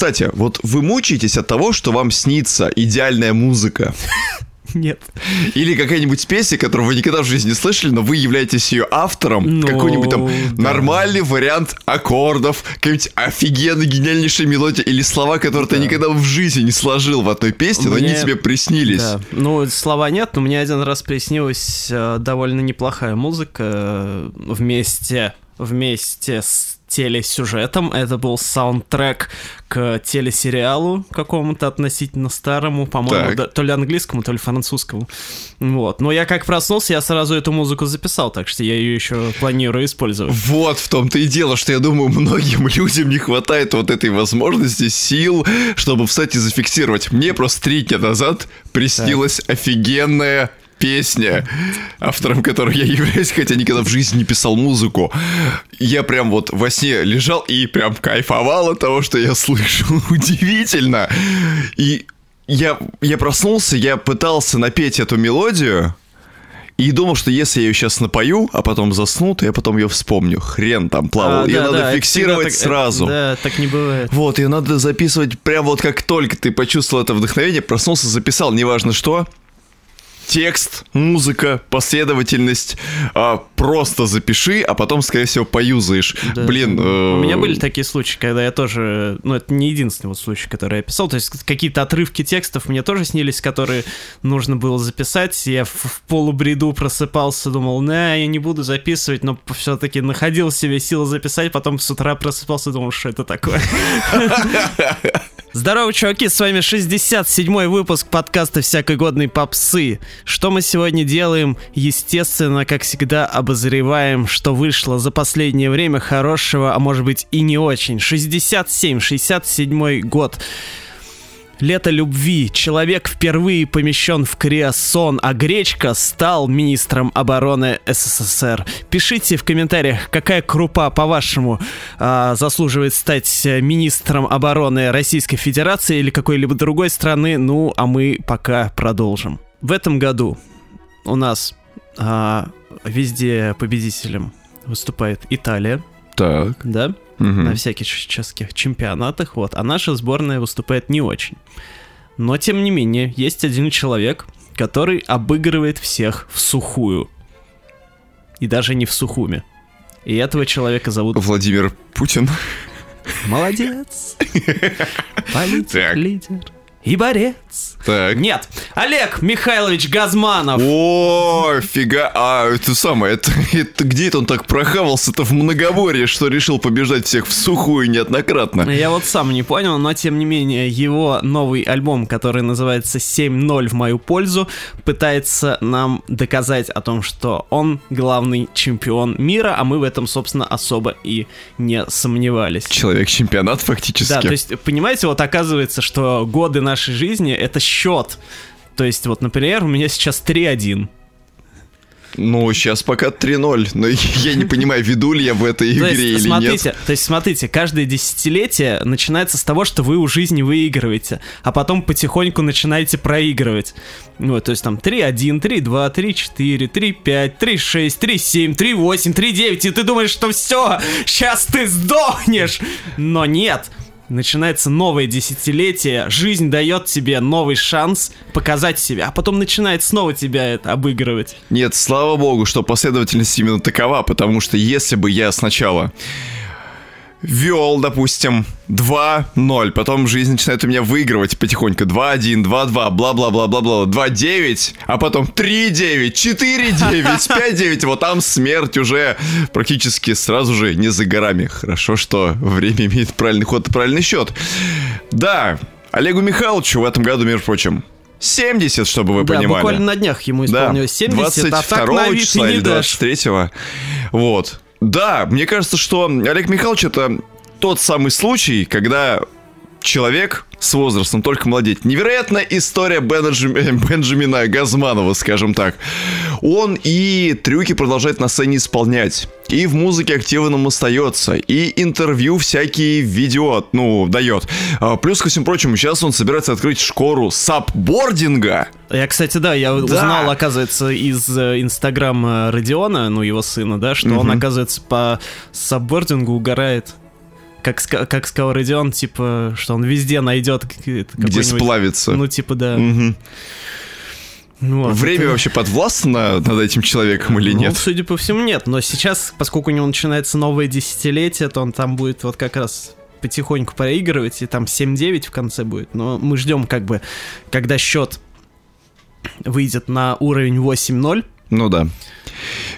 кстати, вот вы мучаетесь от того, что вам снится идеальная музыка. Нет. Или какая-нибудь песня, которую вы никогда в жизни не слышали, но вы являетесь ее автором. Ну, Какой-нибудь там да. нормальный вариант аккордов, какая-нибудь офигенно гениальнейшая мелодия или слова, которые ты никогда в жизни не сложил в одной песне, но они Мне- тебе приснились. Да. Ну, слова нет, но мне один раз приснилась э, довольно неплохая музыка э, вместе, вместе с телесюжетом. Это был саундтрек к телесериалу какому-то относительно старому, по-моему, Так. да, то ли английскому, то ли французскому. Вот. Но я как проснулся, я сразу эту музыку записал, так что я ее еще планирую использовать. Вот в том-то и дело, что я думаю, многим людям не хватает вот этой возможности, сил, чтобы встать и зафиксировать. Мне просто три дня назад приснилась офигенная песня, автором которой я являюсь, хотя никогда в жизни не писал музыку. Я прям вот во сне лежал и прям кайфовал от того, что я слышал. Удивительно. И я, я проснулся, я пытался напеть эту мелодию, и думал, что если я ее сейчас напою, а потом засну, то я потом ее вспомню. Хрен там плавал. А, ее да, надо да, это фиксировать так- сразу. Да, так не бывает. Вот, ее надо записывать прям вот как только ты почувствовал это вдохновение, проснулся, записал, неважно что. Текст, музыка, последовательность, а, просто запиши, а потом, скорее всего, поюзаешь. Да. Блин, э, У меня были такие случаи, когда я тоже, ну это не единственный вот случай, который я писал, то есть какие-то отрывки текстов мне тоже снились, которые нужно было записать, я в, в полубреду просыпался, думал, на, я не буду записывать, но все-таки находил в себе силы записать, потом с утра просыпался, думал, что это такое. Здорово, чуваки, с вами 67-й выпуск подкаста «Всякой годной попсы». Что мы сегодня делаем? Естественно, как всегда, обозреваем, что вышло за последнее время хорошего, а может быть и не очень. 67, 67-й год. Лето любви. Человек впервые помещен в Криосон, а Гречка стал министром обороны СССР. Пишите в комментариях, какая крупа, по-вашему, а, заслуживает стать э, министром обороны Российской Федерации или какой-либо другой страны. Ну, а мы пока продолжим. В этом году у нас а, везде победителем выступает Италия, Так. да? Мгм. на всяких чешских чемпионатах, вот, а наша сборная выступает не очень. Но, тем не менее, есть один человек, который обыгрывает всех в сухую. И даже не в сухуме. И этого человека зовут... Владимир Путин. Молодец! Политик, лидер и борец. Так. Нет, Олег Михайлович Газманов. О, фига, а это самое, это, это где это он так прохавался-то в многоборье, что решил побеждать всех в сухую неоднократно? Я вот сам не понял, но тем не менее его новый альбом, который называется 7.0 в мою пользу, пытается нам доказать о том, что он главный чемпион мира, а мы в этом, собственно, особо и не сомневались. Человек-чемпионат фактически. Да, то есть, понимаете, вот оказывается, что годы нашей жизни — это счет. То есть, вот, например, у меня сейчас 3-1. Ну, сейчас пока 3-0, но я не понимаю, веду ли я в этой То игре есть, или смотрите, нет. то есть, смотрите, каждое десятилетие начинается с того, что вы у жизни выигрываете, а потом потихоньку начинаете проигрывать. Вот, то есть там 3-1, 3-2, 3-4, 3-5, 3-6, 3-7, 3-8, 3-9, и ты думаешь, что все, сейчас ты сдохнешь! Но нет, Начинается новое десятилетие, жизнь дает тебе новый шанс показать себя, а потом начинает снова тебя это обыгрывать. Нет, слава богу, что последовательность именно такова, потому что если бы я сначала вел, допустим, 2-0, потом жизнь начинает у меня выигрывать потихоньку 2-1, 2-2, бла-бла-бла-бла-бла, 2-9, а потом 3-9, 4-9, 5-9, вот там смерть уже практически сразу же не за горами. Хорошо, что время имеет правильный ход и правильный счет. Да, Олегу Михайловичу в этом году, между прочим, 70, чтобы вы да, понимали. буквально на днях ему Да, исполнилось 70, а так 22 на вид числа или дашь. 23 Вот. Да, мне кажется, что Олег Михайлович это тот самый случай, когда человек с возрастом только молодеть. Невероятная история Бенджами- Бенджамина Газманова, скажем так. Он и трюки продолжает на сцене исполнять. И в музыке активным остается. И интервью всякие видео, ну, дает. А, Плюс ко всему прочему, сейчас он собирается открыть школу сапбординга. Я, кстати, да, я узнал, оказывается, из э, инстаграма Родиона, ну, его сына, да, что он, Мгм. оказывается, по саббордингу угорает. Как, как сказал Родион, типа, что он везде найдет Где сплавится. Ну, типа, да. Ну, вот, Время это- вообще подвластно над этим человеком или Ну, нет? судя по всему, нет. Но сейчас, поскольку у него начинается новое десятилетие, то он там будет вот как раз потихоньку проигрывать, и там 7-9 в конце будет. Но мы ждем, как бы, когда счет выйдет на уровень 8-0. Ну да.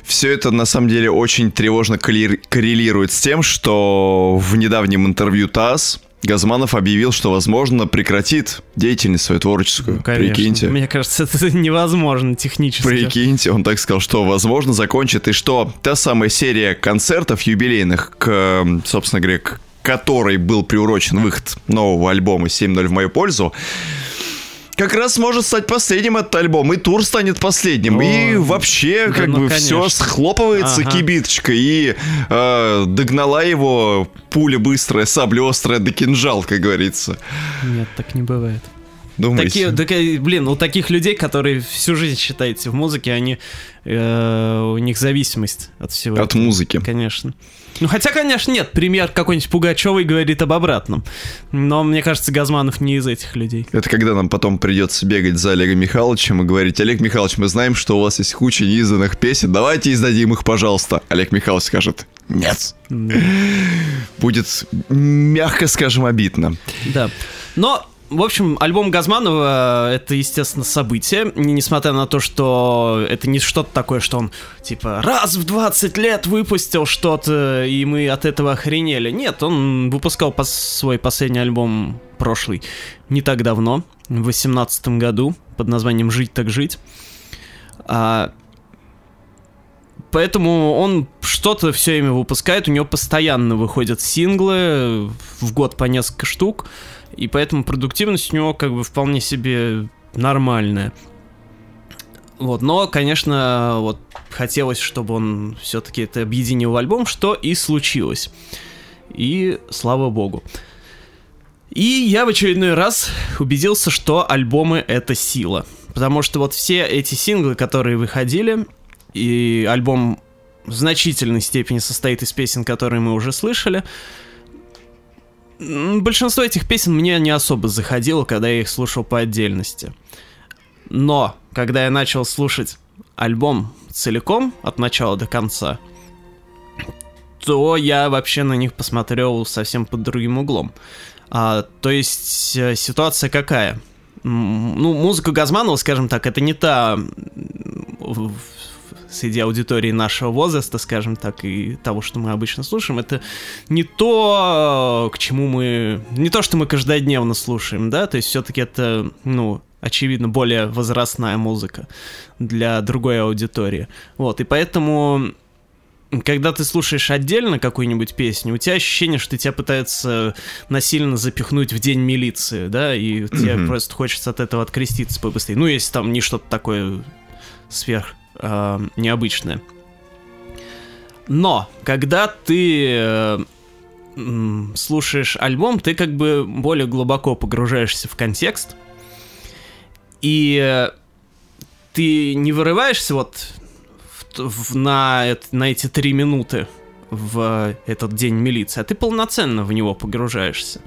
Все это на самом деле очень тревожно коррелирует с тем, что в недавнем интервью ТАСС Газманов объявил, что, возможно, прекратит деятельность свою творческую. Ну, Конечно. Прикиньте. Мне кажется, это невозможно технически. Прикиньте, он так сказал, что, возможно, закончит, и что та самая серия концертов юбилейных, к, собственно говоря, к которой был приурочен выход нового альбома «7.0 в мою пользу», как раз может стать последним этот альбом, и тур станет последним, и О, вообще да как ну, бы все конечно. схлопывается Ага. кибиточка, и э, догнала его пуля быстрая, сабля острая до кинжал, как говорится. Нет, так не бывает. Думаете? Такие, такие, блин, у таких людей, которые всю жизнь считаете в музыке, они, э, у них зависимость от всего. От этого. музыки. Конечно. Ну, хотя, конечно, нет. Пример какой-нибудь Пугачевой говорит об обратном. Но мне кажется, Газманов не из этих людей. Это когда нам потом придется бегать за Олегом Михайловичем и говорить, Олег Михайлович, мы знаем, что у вас есть куча неизданных песен, давайте издадим их, пожалуйста. Олег Михайлович скажет, нет. Будет, мягко скажем, обидно. Да. Но, в общем, альбом Газманова — это, естественно, событие. Несмотря на то, что это не что-то такое, что он, типа, раз в 20 лет выпустил что-то, и мы от этого охренели. Нет, он выпускал пос- свой последний альбом прошлый не так давно, в 2018 году, под названием «Жить так жить». А, Поэтому он что-то все время выпускает, у него постоянно выходят синглы, в год по несколько штук, и поэтому продуктивность у него как бы вполне себе нормальная. Вот, но, конечно, вот хотелось, чтобы он все-таки это объединил в альбом, что и случилось. И слава богу. И я в очередной раз убедился, что альбомы — это сила. Потому что вот все эти синглы, которые выходили, и альбом в значительной степени состоит из песен, которые мы уже слышали, большинство этих песен мне не особо заходило, когда я их слушал по отдельности. Но, когда я начал слушать альбом целиком, от начала до конца, то я вообще на них посмотрел совсем под другим углом. А, то есть э, ситуация какая? Ну, музыка Газманова, скажем так, это не та среди аудитории нашего возраста, скажем так, и того, что мы обычно слушаем, это не то, к чему мы... Не то, что мы каждодневно слушаем, да, то есть все-таки это, ну, очевидно, более возрастная музыка для другой аудитории. Вот, и поэтому когда ты слушаешь отдельно какую-нибудь песню, у тебя ощущение, что тебя пытаются насильно запихнуть в день милиции, да, и тебе просто хочется от этого откреститься побыстрее. Ну, если там не что-то такое сверх э, необычное. Но, когда ты э, слушаешь альбом, ты как бы более глубоко погружаешься в контекст, и э, ты не вырываешься вот в в- на, на эти три минуты в этот день милиции, а ты полноценно в него погружаешься.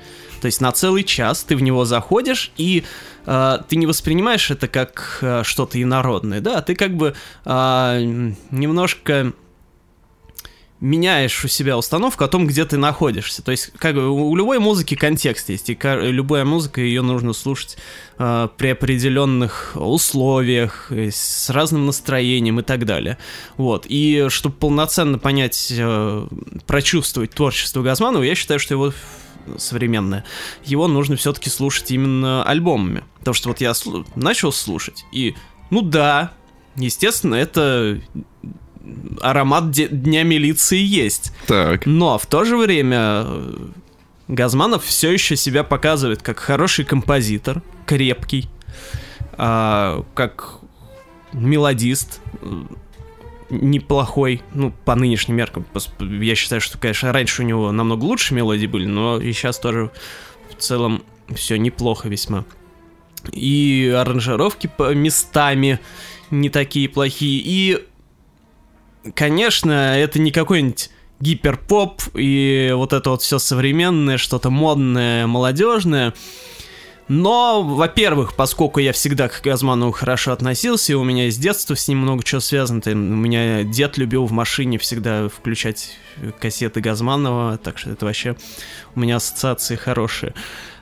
То есть на целый час ты в него заходишь, и э, ты не воспринимаешь это как э, что-то инородное, да, ты как бы э, немножко меняешь у себя установку о том, где ты находишься. То есть, как бы у любой музыки контекст есть, и ка- любая музыка, ее нужно слушать э, при определенных условиях, э, с разным настроением и так далее. Вот. И чтобы полноценно понять, э, прочувствовать творчество Газманова, я считаю, что его современное, его нужно все-таки слушать именно альбомами. Потому что вот я слу- начал слушать, и, ну да, естественно, это аромат Дня милиции есть. Так. Но в то же время э, Газманов все еще себя показывает как хороший композитор, крепкий, а, как мелодист, э, неплохой, ну, по нынешним меркам. Я считаю, что, конечно, раньше у него намного лучше мелодии были, но и сейчас тоже в целом все неплохо весьма. И аранжировки по местами не такие плохие, и конечно, это не какой-нибудь гиперпоп и вот это вот все современное, что-то модное, молодежное. Но, во-первых, поскольку я всегда к Газманову хорошо относился, и у меня с детства с ним много чего связано, у меня дед любил в машине всегда включать кассеты Газманова, так что это вообще у меня ассоциации хорошие.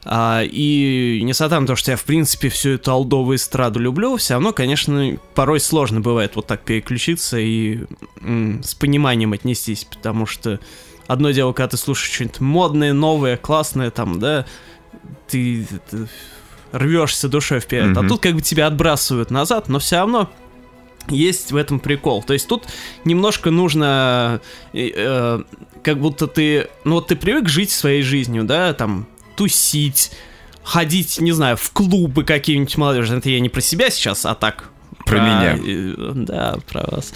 А, и несмотря на то, что я, в принципе, всю эту алдовую эстраду люблю, все равно, конечно, порой сложно бывает вот так переключиться и с пониманием отнестись, потому что одно дело, когда ты слушаешь что-нибудь модное, новое, классное, там, да, ты, ты рвешься душой вперед, mm-hmm. а тут как бы тебя отбрасывают назад, но все равно есть в этом прикол. То есть тут немножко нужно, э, э, как будто ты, ну вот ты привык жить своей жизнью, да, там тусить, ходить, не знаю, в клубы какие-нибудь молодежи. Это я не про себя сейчас, а так. Про, про меня. Э, да, про вас.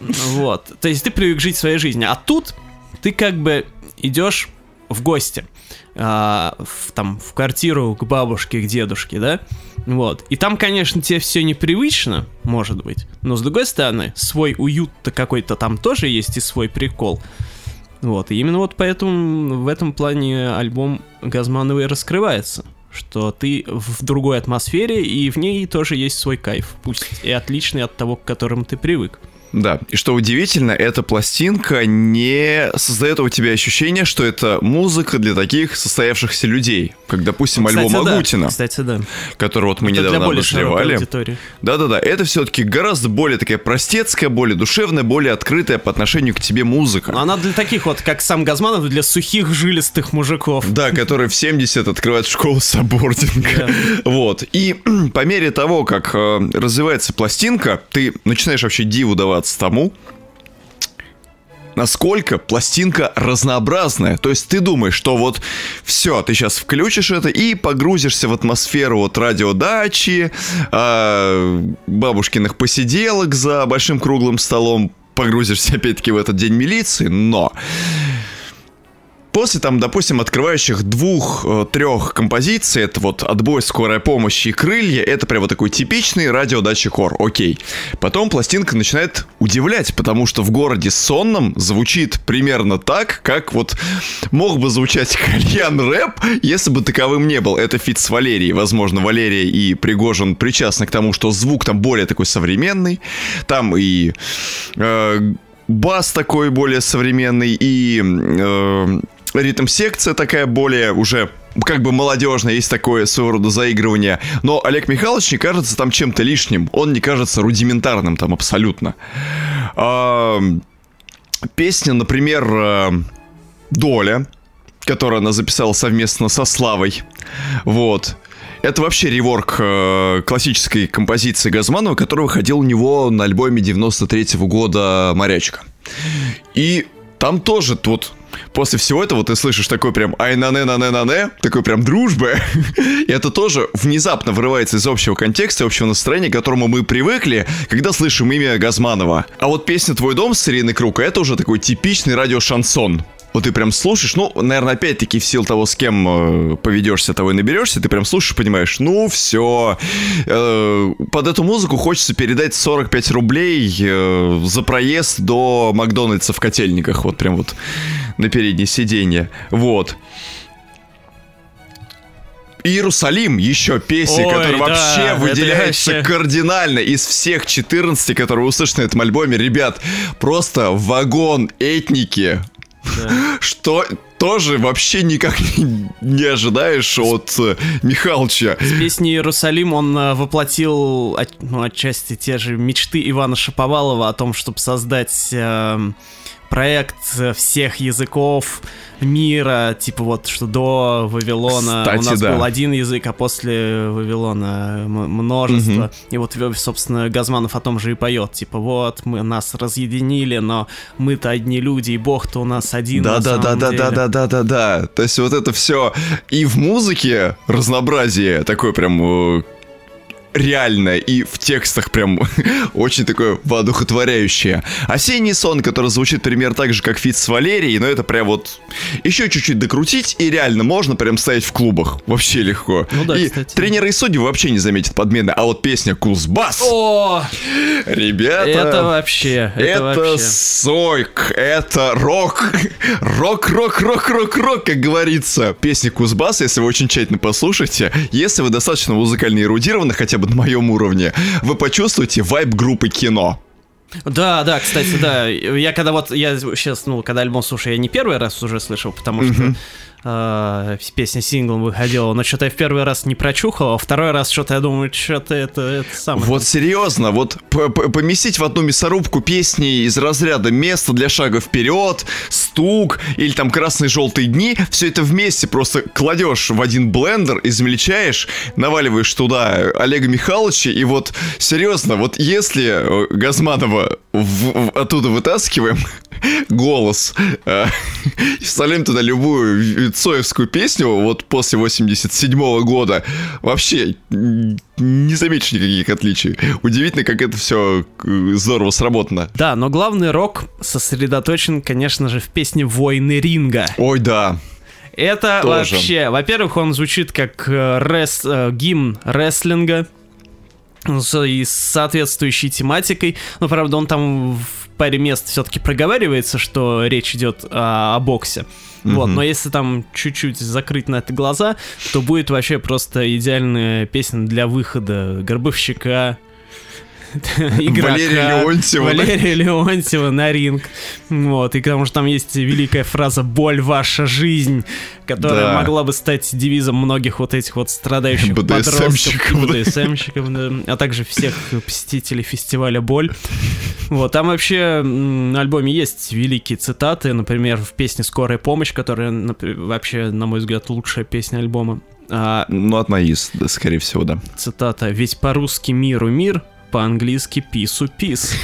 Вот. То есть ты привык жить своей жизнью. А тут ты как бы идешь в гости а, в, там, в квартиру к бабушке, к дедушке, да, вот. И там, конечно, тебе все непривычно, может быть, но с другой стороны, свой уют-то какой-то там тоже есть и свой прикол. Вот, и именно вот поэтому в этом плане альбом Газмановой раскрывается что ты в другой атмосфере, и в ней тоже есть свой кайф, пусть и отличный от того, к которому ты привык. Да, и что удивительно, эта пластинка не создает у тебя ощущение, что это музыка для таких состоявшихся людей, как, допустим, ну, кстати, альбом да. Агутина, кстати, да. который вот мы это недавно обозревали. Да-да-да, это все-таки гораздо более такая простецкая, более душевная, более открытая по отношению к тебе музыка. Но она для таких вот, как сам Газманов, для сухих жилистых мужиков. Да, которые в 70 открывают школу саббординга. Вот, и по мере того, как э, развивается пластинка, ты начинаешь вообще диву даваться удивляться тому, насколько пластинка разнообразная. То есть ты думаешь, что вот все, ты сейчас включишь это и погрузишься в атмосферу вот радиодачи, э, бабушкиных посиделок за большим круглым столом, погрузишься опять-таки в этот день милиции, но После там, допустим, открывающих двух-трех композиций, это вот «Отбой», «Скорая помощь» и «Крылья», это прям вот такой типичный радиодачи хор, окей. Потом пластинка начинает удивлять, потому что в городе сонном звучит примерно так, как вот мог бы звучать кальян рэп, если бы таковым не был. Это feat с Валерией. Возможно, Валерия и Пригожин причастны к тому, что звук там более такой современный. Там и э, бас такой более современный, и э, ритм-секция такая более уже как бы молодежная, есть такое своего рода заигрывание. Но Олег Михайлович не кажется там чем-то лишним. Он не кажется рудиментарным там абсолютно. А, песня, например, э, «Доля», которую она записала совместно со Славой. Вот. Это вообще реворк э, классической композиции Газманова, которая выходила у него на альбоме 93 -го года «Морячка». И там тоже вот после всего этого ты слышишь такой прям ай на не на не на не такой прям дружба. И это тоже внезапно вырывается из общего контекста, общего настроения, к которому мы привыкли, когда слышим имя Газманова. А вот песня «Твой дом» с Ириной Круг, это уже такой типичный радиошансон вот ты прям слушаешь, ну, наверное, опять-таки в силу того, с кем э, поведешься, того и наберешься, ты прям слушаешь, понимаешь, ну, все, э, под эту музыку хочется передать 45 рублей э, за проезд до Макдональдса в Котельниках, вот прям вот на переднее сиденье, вот. Иерусалим, еще песня, Ой, которая да, вообще выделяется вообще... кардинально из всех 14, которые услышаны на этом альбоме. Ребят, просто вагон этники что тоже вообще никак не, ожидаешь от э, Михалыча. С песней «Иерусалим» он э, воплотил ну, отчасти те же мечты Ивана Шаповалова о том, чтобы создать э, проект всех языков мира, типа вот, что до Вавилона Кстати, у нас да. был один язык, а после Вавилона множество. Угу. И вот, э, собственно, Газманов о том же и поет, типа вот, мы нас разъединили, но мы-то одни люди, и Бог-то у нас один. Да, на да, да, да, да, да, да, да, да. То есть вот это все и в музыке разнообразие такое прям э, реальное и в текстах прям очень такое воодухотворяющее. «Осенний сон», который звучит пример так же, как feat с Валерией, но это прям вот еще чуть-чуть докрутить, и реально можно прям ставить в клубах. Вообще легко. Ну да, и кстати. тренеры и судьи вообще не заметят подмены, а вот песня «Кузбасс», О, ребята... это вообще, это, Это вообще. сойк, это рок, рок, рок, рок, рок, рок, как говорится. Песня Кузбасса, если вы очень тщательно послушаете, если вы достаточно музыкально эрудированы, хотя бы на моем уровне, вы почувствуете вайб группы кино. Да, да, кстати, да. Я когда вот, я сейчас, ну, когда альбом слушаю, я не первый раз уже слышал, потому что э, песня синглом выходила, но что-то я в первый раз не прочухал, а второй раз что-то я думаю, что-то это, это самое. Вот серьезно, вот поместить в одну мясорубку песни из разряда место для шага вперед, стук или там красные желтые дни, все это вместе просто кладешь в один блендер, измельчаешь, наваливаешь туда Олега Михайловича, и вот серьезно, вот если э, Газманова в- в- оттуда вытаскиваем голос, э, и вставляем туда любую Цоевскую песню, вот после 87 года, вообще не заметишь никаких отличий. Удивительно, как это все здорово сработано. Да, но главный рок сосредоточен, конечно же, в песне «Войны ринга». Ой, да. Это Тоже. вообще, во-первых, он звучит как э, рес- э, гимн рестлинга и с соответствующей тематикой. Но, правда, он там в паре мест все-таки проговаривается, что речь идет а, о боксе. Вот, но если там чуть-чуть закрыть на это глаза, то будет вообще просто идеальная песня для выхода Горбовщика, игрока, Валерия Леонтьева, да? Валерия Леонтьева на ринг. Вот, и потому что там есть великая фраза «Боль ваша жизнь», которая Да. могла бы стать девизом многих вот этих вот страдающих подростков, да, а также всех посетителей фестиваля «Боль». Вот, там вообще на альбоме есть великие цитаты, например, в песне «Скорая помощь», которая вообще, на мой взгляд, лучшая песня альбома. А, Ну, одна из, да, скорее всего, да. цитата «Ведь по-русски миру мир, по-английски пису пис».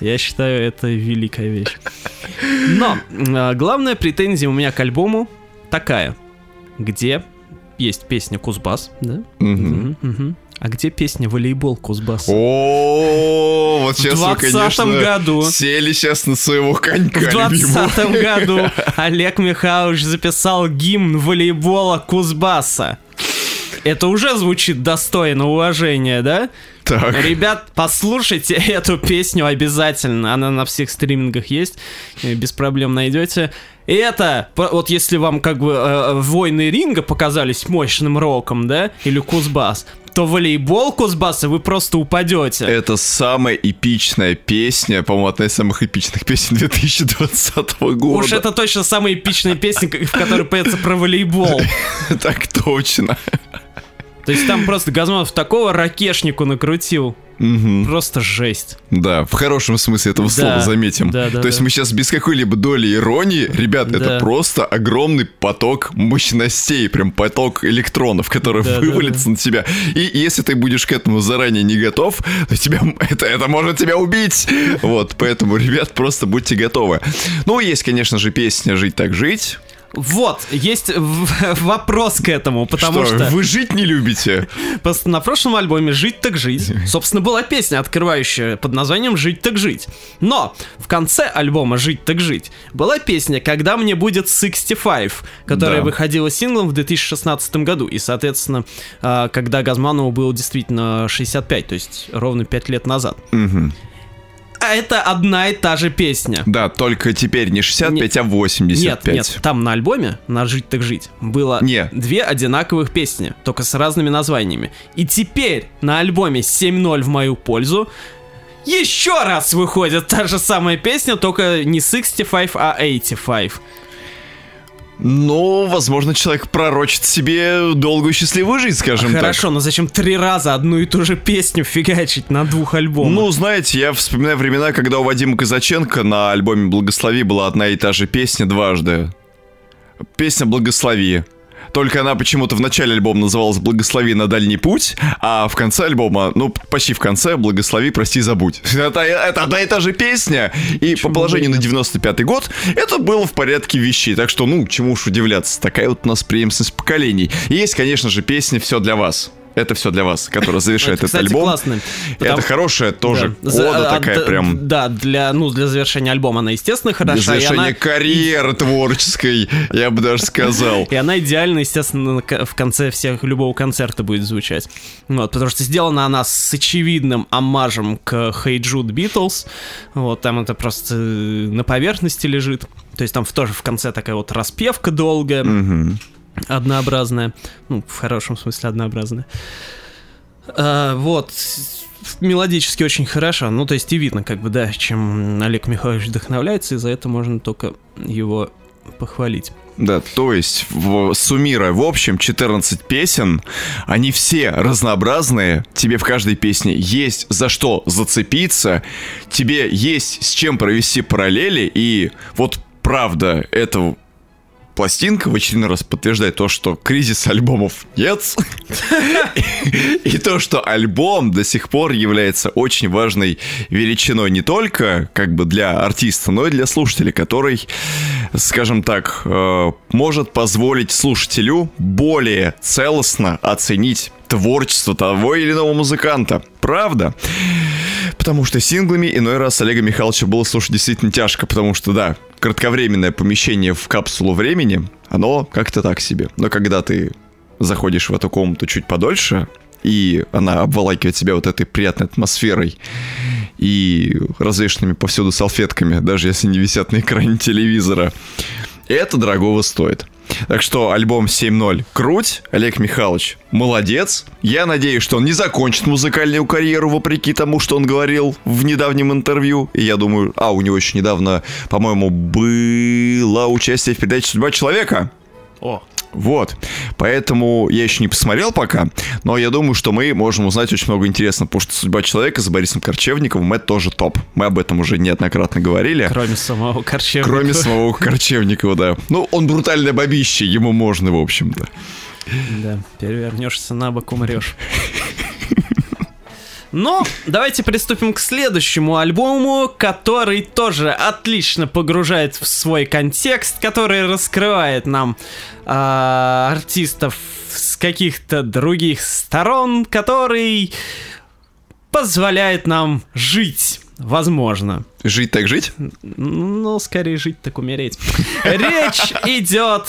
Я считаю, это великая вещь. Но а, главная претензия у меня к альбому такая, где есть песня Кузбасс, да? А где песня «Волейбол Кузбасс»? О, вот В сейчас вы, 20 конечно, году. сели сейчас на своего конька В любимого. 20 году Олег Михайлович записал гимн волейбола Кузбасса. Это уже звучит достойно уважения, да? Так. Ребят, послушайте эту песню обязательно. Она на всех стримингах есть. э, Без проблем найдете. И это, вот если вам как бы э, войны ринга показались мощным роком, да, или Кузбасс, то волейбол Кузбасса вы просто упадете. Это самая эпичная песня, по-моему, одна из самых эпичных песен 2020 года. Уж это точно самая эпичная песня, в которой поется про волейбол. Так точно. То есть там просто Газманов такого ракешнику накрутил. Мгм. Просто жесть. Да, в хорошем смысле этого Да, слова, заметим. да, да, То есть да. мы сейчас без какой-либо доли иронии, ребят, это Да. просто огромный поток мощностей, прям поток электронов, который Да, да, вывалится на тебя. И если ты будешь к этому заранее не готов, то тебя, это, это может тебя убить. Вот, поэтому, ребят, просто будьте готовы. Ну, есть, конечно же, песня «Жить так жить». Вот, есть вопрос к этому, потому что... вы жить не любите? Просто на прошлом альбоме «Жить так жить» собственно была песня, открывающая под названием «Жить так жить». Но в конце альбома «Жить так жить» была песня «Когда мне будет 65», которая Да. выходила синглом в 2016 году. И, соответственно, а, когда Газманову было действительно 65, то есть ровно 5 лет назад. Мгм. А это одна и та же песня. Да, только теперь не 65, а 85. Нет, нет, там на альбоме, на «Жить так жить», было Не. две одинаковых песни, только с разными названиями. И теперь на альбоме 7.0 в мою пользу еще раз выходит та же самая песня, только не 65, а 85. Ну, возможно, человек пророчит себе долгую счастливую жизнь, скажем так. Хорошо, но зачем три раза одну и ту же песню фигачить на двух альбомах? Ну, знаете, я вспоминаю времена, когда у Вадима Казаченко на альбоме «Благослови» была одна и та же песня дважды. Песня «Благослови». Только она почему-то в начале альбома называлась «Благослови на дальний путь», а в конце альбома, ну, почти в конце, «Благослови, прости, забудь». Это, это одна и та же песня. И по положению на 95-й год это было в порядке вещей. Так что, ну, чему уж удивляться. Такая вот у нас преемственность поколений. И есть, конечно же, песня «Все для вас». Это все для вас, который завершает Это, этот кстати, альбом. классно. Это хорошая тоже Да. Кода а, такая прям. Да, для, ну, для завершения альбома она, естественно, Для хороша. и завершения она- карьеры творческой, я бы даже сказал. И она идеально, естественно, в конце всех любого концерта будет звучать. Вот, потому что сделана она с очевидным омажем к Hey Jude Beatles. Вот, там это просто э, на поверхности лежит. То есть там тоже в конце такая вот распевка долгая. Однообразная. Ну, в хорошем смысле однообразная. А, вот. Мелодически очень хорошо. Ну, то есть и видно, как бы, да, чем Олег Михайлович вдохновляется, и за это можно только его похвалить. Да, то есть, в, суммируя, в общем, 14 песен, они все разнообразные, тебе в каждой песне есть за что зацепиться, тебе есть с чем провести параллели, и вот правда, это пластинка в очередной раз подтверждает то, что кризис альбомов нет, и то, что альбом до сих пор является очень важной величиной не только как бы для артиста, но и для слушателя, который, скажем так, э, может позволить слушателю более целостно оценить творчество того или иного музыканта. Правда? Потому что синглами иной раз Олега Михайловича было слушать действительно тяжко, потому что, да, кратковременное помещение в капсулу времени, оно как-то так себе. Но когда ты заходишь в эту комнату чуть подольше, и она обволакивает тебя вот этой приятной атмосферой и развешенными повсюду салфетками, даже если не висят на экране телевизора, это дорогого стоит. Так что альбом 7.0 круть, Олег Михайлович молодец. Я надеюсь, что он не закончит музыкальную карьеру, вопреки тому, что он говорил в недавнем интервью. И я думаю, а, у него еще недавно, по-моему, было участие в передаче «Судьба человека». О, Вот. Поэтому я еще не посмотрел пока, но я думаю, что мы можем узнать очень много интересного, потому что судьба человека с Борисом Корчевниковым это тоже топ. Мы об этом уже неоднократно говорили. кроме самого Корчевникова. Кроме самого Корчевникова, да. Ну, он брутальное бабище, ему можно, в общем-то. Да, перевернешься на бок, умрешь. Но давайте приступим к следующему альбому, который тоже отлично погружает в свой контекст, который раскрывает нам а, артистов с каких-то других сторон, который позволяет нам жить. Возможно. Жить так жить? Ну, скорее жить, так умереть. Речь идет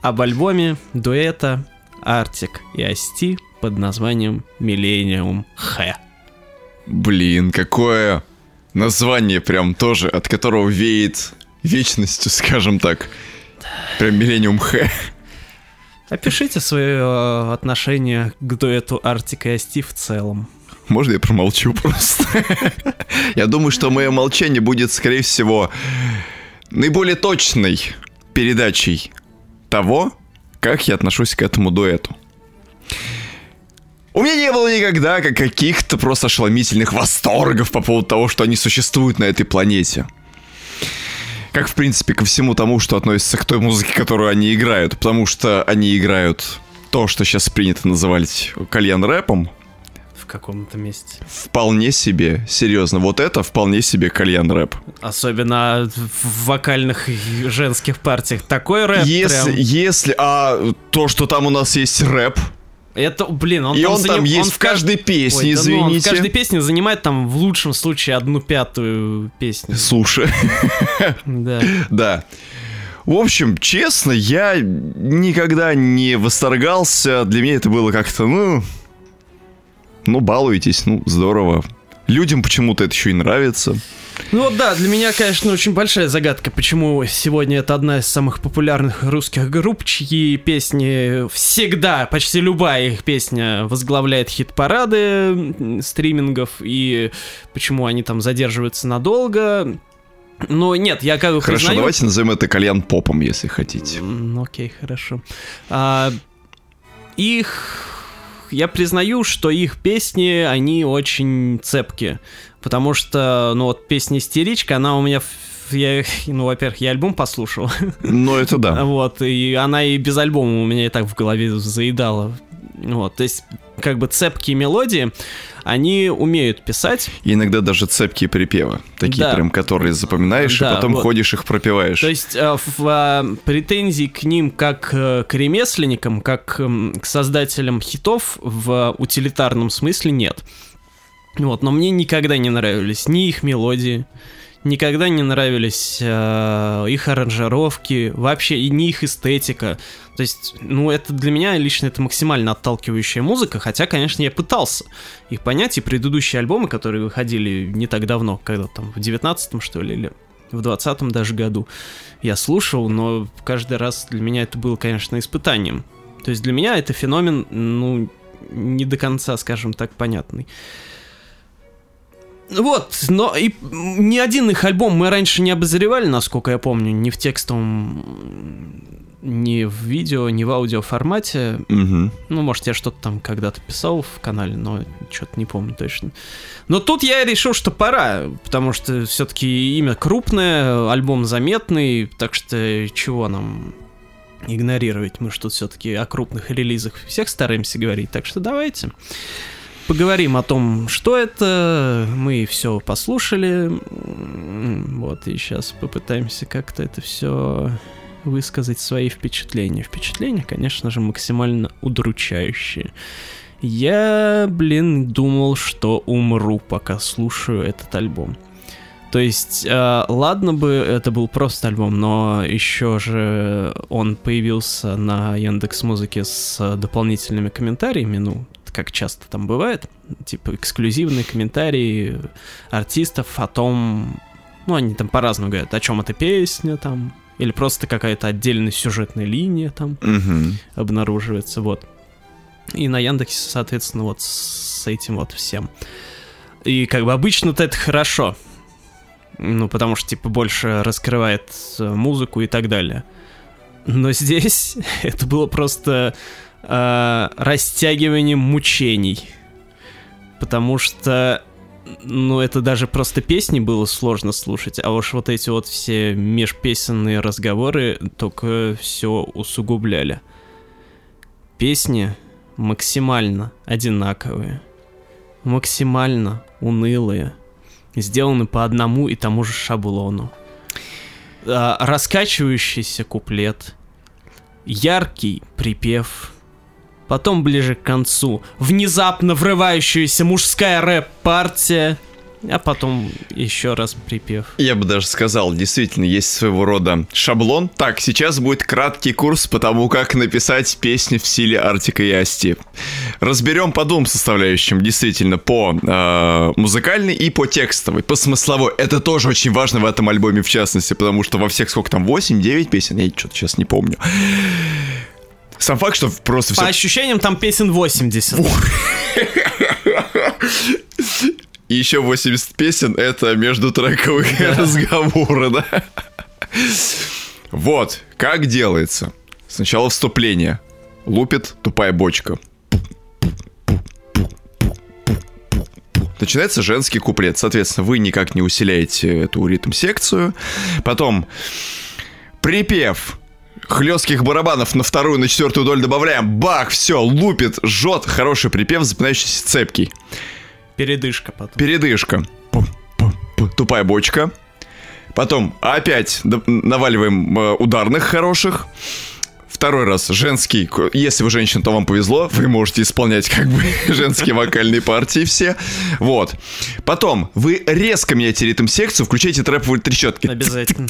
об альбоме дуэта Артик и Асти под названием Millennium Х. Блин, какое название прям тоже, от которого веет вечностью, скажем так. Прям Миллениум Х. Опишите свое отношение к дуэту Артик и Асти в целом. Можно я промолчу просто? Я думаю, что мое молчание будет, скорее всего, наиболее точной передачей того, как я отношусь к этому дуэту. У меня не было никогда как каких-то просто ошеломительных восторгов по поводу того, что они существуют на этой планете. Как, в принципе, ко всему тому, что относится к той музыке, которую они играют. Потому что они играют то, что сейчас принято называть кальян-рэпом, В каком-то месте. Вполне себе, серьезно, вот это вполне себе кальян-рэп. Особенно в вокальных женских партиях. Такой рэп Если, прям... если, а то, что там у нас есть рэп, Это, блин, он и там, он там заним- есть он в каждой песне, Ой, да ну, он в извините. каждой песне занимает там в лучшем случае одну пятую песню. Слушай, Да. да. В общем, честно, я никогда не восторгался. Для меня это было как-то, ну... Ну, балуетесь, ну, здорово. Людям почему-то это еще и нравится. Ну вот да, для меня, конечно, очень большая загадка, почему сегодня это одна из самых популярных русских групп, чьи песни всегда, почти любая их песня возглавляет хит-парады стримингов, и почему они там задерживаются надолго. Но нет, я как бы Хорошо, признаю- давайте назовем это кальян-попом, если хотите. Ну, Окей, хорошо. А, их... Я признаю, что их песни, они очень цепкие. Потому что, ну вот песня «Истеричка», она у меня... Я, ну, во-первых, я альбом послушал. Ну, это да. Вот, и она и без альбома у меня и так в голове заедала. Вот, то есть, как бы цепкие мелодии, они умеют писать. И иногда даже цепкие припевы, такие Да. прям, которые запоминаешь, Да, и потом вот. ходишь их пропиваешь. То есть э, в, э, претензий к ним как э, к ремесленникам, как эм, к создателям хитов в утилитарном смысле нет. Вот, но мне никогда не нравились ни их мелодии, никогда не нравились э, их аранжировки, вообще и ни их эстетика. То есть, ну, это для меня лично это максимально отталкивающая музыка, хотя, конечно, я пытался их понять, и предыдущие альбомы, которые выходили не так давно, когда там в 19-м, что ли, или в 20-м даже году, я слушал, но каждый раз для меня это было, конечно, испытанием. То есть для меня это феномен, ну, не до конца, скажем так, понятный. Вот, но и ни один их альбом мы раньше не обозревали, насколько я помню, ни в текстовом, ни в видео, ни в аудио формате. Мгм. Ну, может, я что-то там когда-то писал в канале, но что-то не помню точно. Но тут я решил, что пора, потому что все-таки имя крупное, альбом заметный, так что чего нам игнорировать? Мы что все-таки о крупных релизах всех стараемся говорить, так что давайте поговорим о том, что это. Мы все послушали. Вот, и сейчас попытаемся как-то это все высказать свои впечатления. Впечатления, конечно же, максимально удручающие. Я, блин, думал, что умру, пока слушаю этот альбом. То есть, э, ладно бы это был просто альбом, но еще же он появился на Яндекс Музыке с дополнительными комментариями, ну, как часто там бывает, типа эксклюзивные комментарии артистов о том, ну, они там по-разному говорят, о чем эта песня там, или просто какая-то отдельная сюжетная линия там Мгм. обнаруживается, вот. И на Яндексе, соответственно, вот с этим вот всем. И как бы обычно-то это хорошо. Ну, потому что, типа, больше раскрывает э, музыку и так далее. Но здесь это было просто э, растягиванием мучений. Потому что, ну, это даже просто песни было сложно слушать, а уж вот эти вот все межпесенные разговоры только все усугубляли. Песни максимально одинаковые, максимально унылые, сделаны по одному и тому же шаблону. А, Раскачивающийся куплет, яркий припев, потом ближе к концу внезапно врывающаяся мужская рэп-партия, а потом еще раз припев. Я бы даже сказал, действительно, есть своего рода шаблон. Так, сейчас будет краткий курс по тому, как написать песни в стиле Артика и Асти. Разберем по двум составляющим, действительно, по э, музыкальной и по текстовой, по смысловой. Это тоже очень важно в этом альбоме, в частности, потому что во всех, сколько там, 8-9 песен, я что-то сейчас не помню. Сам факт, что просто По все... ощущениям, там песен 80. И еще 80 песен — это междутрековые разговоры, да? Вот, как делается. Сначала вступление. Лупит тупая бочка. Начинается женский куплет. Соответственно, вы никак не усиляете эту ритм-секцию. Потом припев хлестких барабанов на вторую, на четвертую долю добавляем. Бах, все, лупит, жжет. Хороший припев, запоминающийся цепкий. Передышка потом. Передышка. Пу-пу-пу. Тупая бочка. Потом опять наваливаем э, ударных хороших. Второй раз женский. Если вы женщина, то вам повезло. Вы можете исполнять как бы женские вокальные партии все. Вот. Потом вы резко меняете ритм-секцию, включаете трэповые трещотки. Обязательно.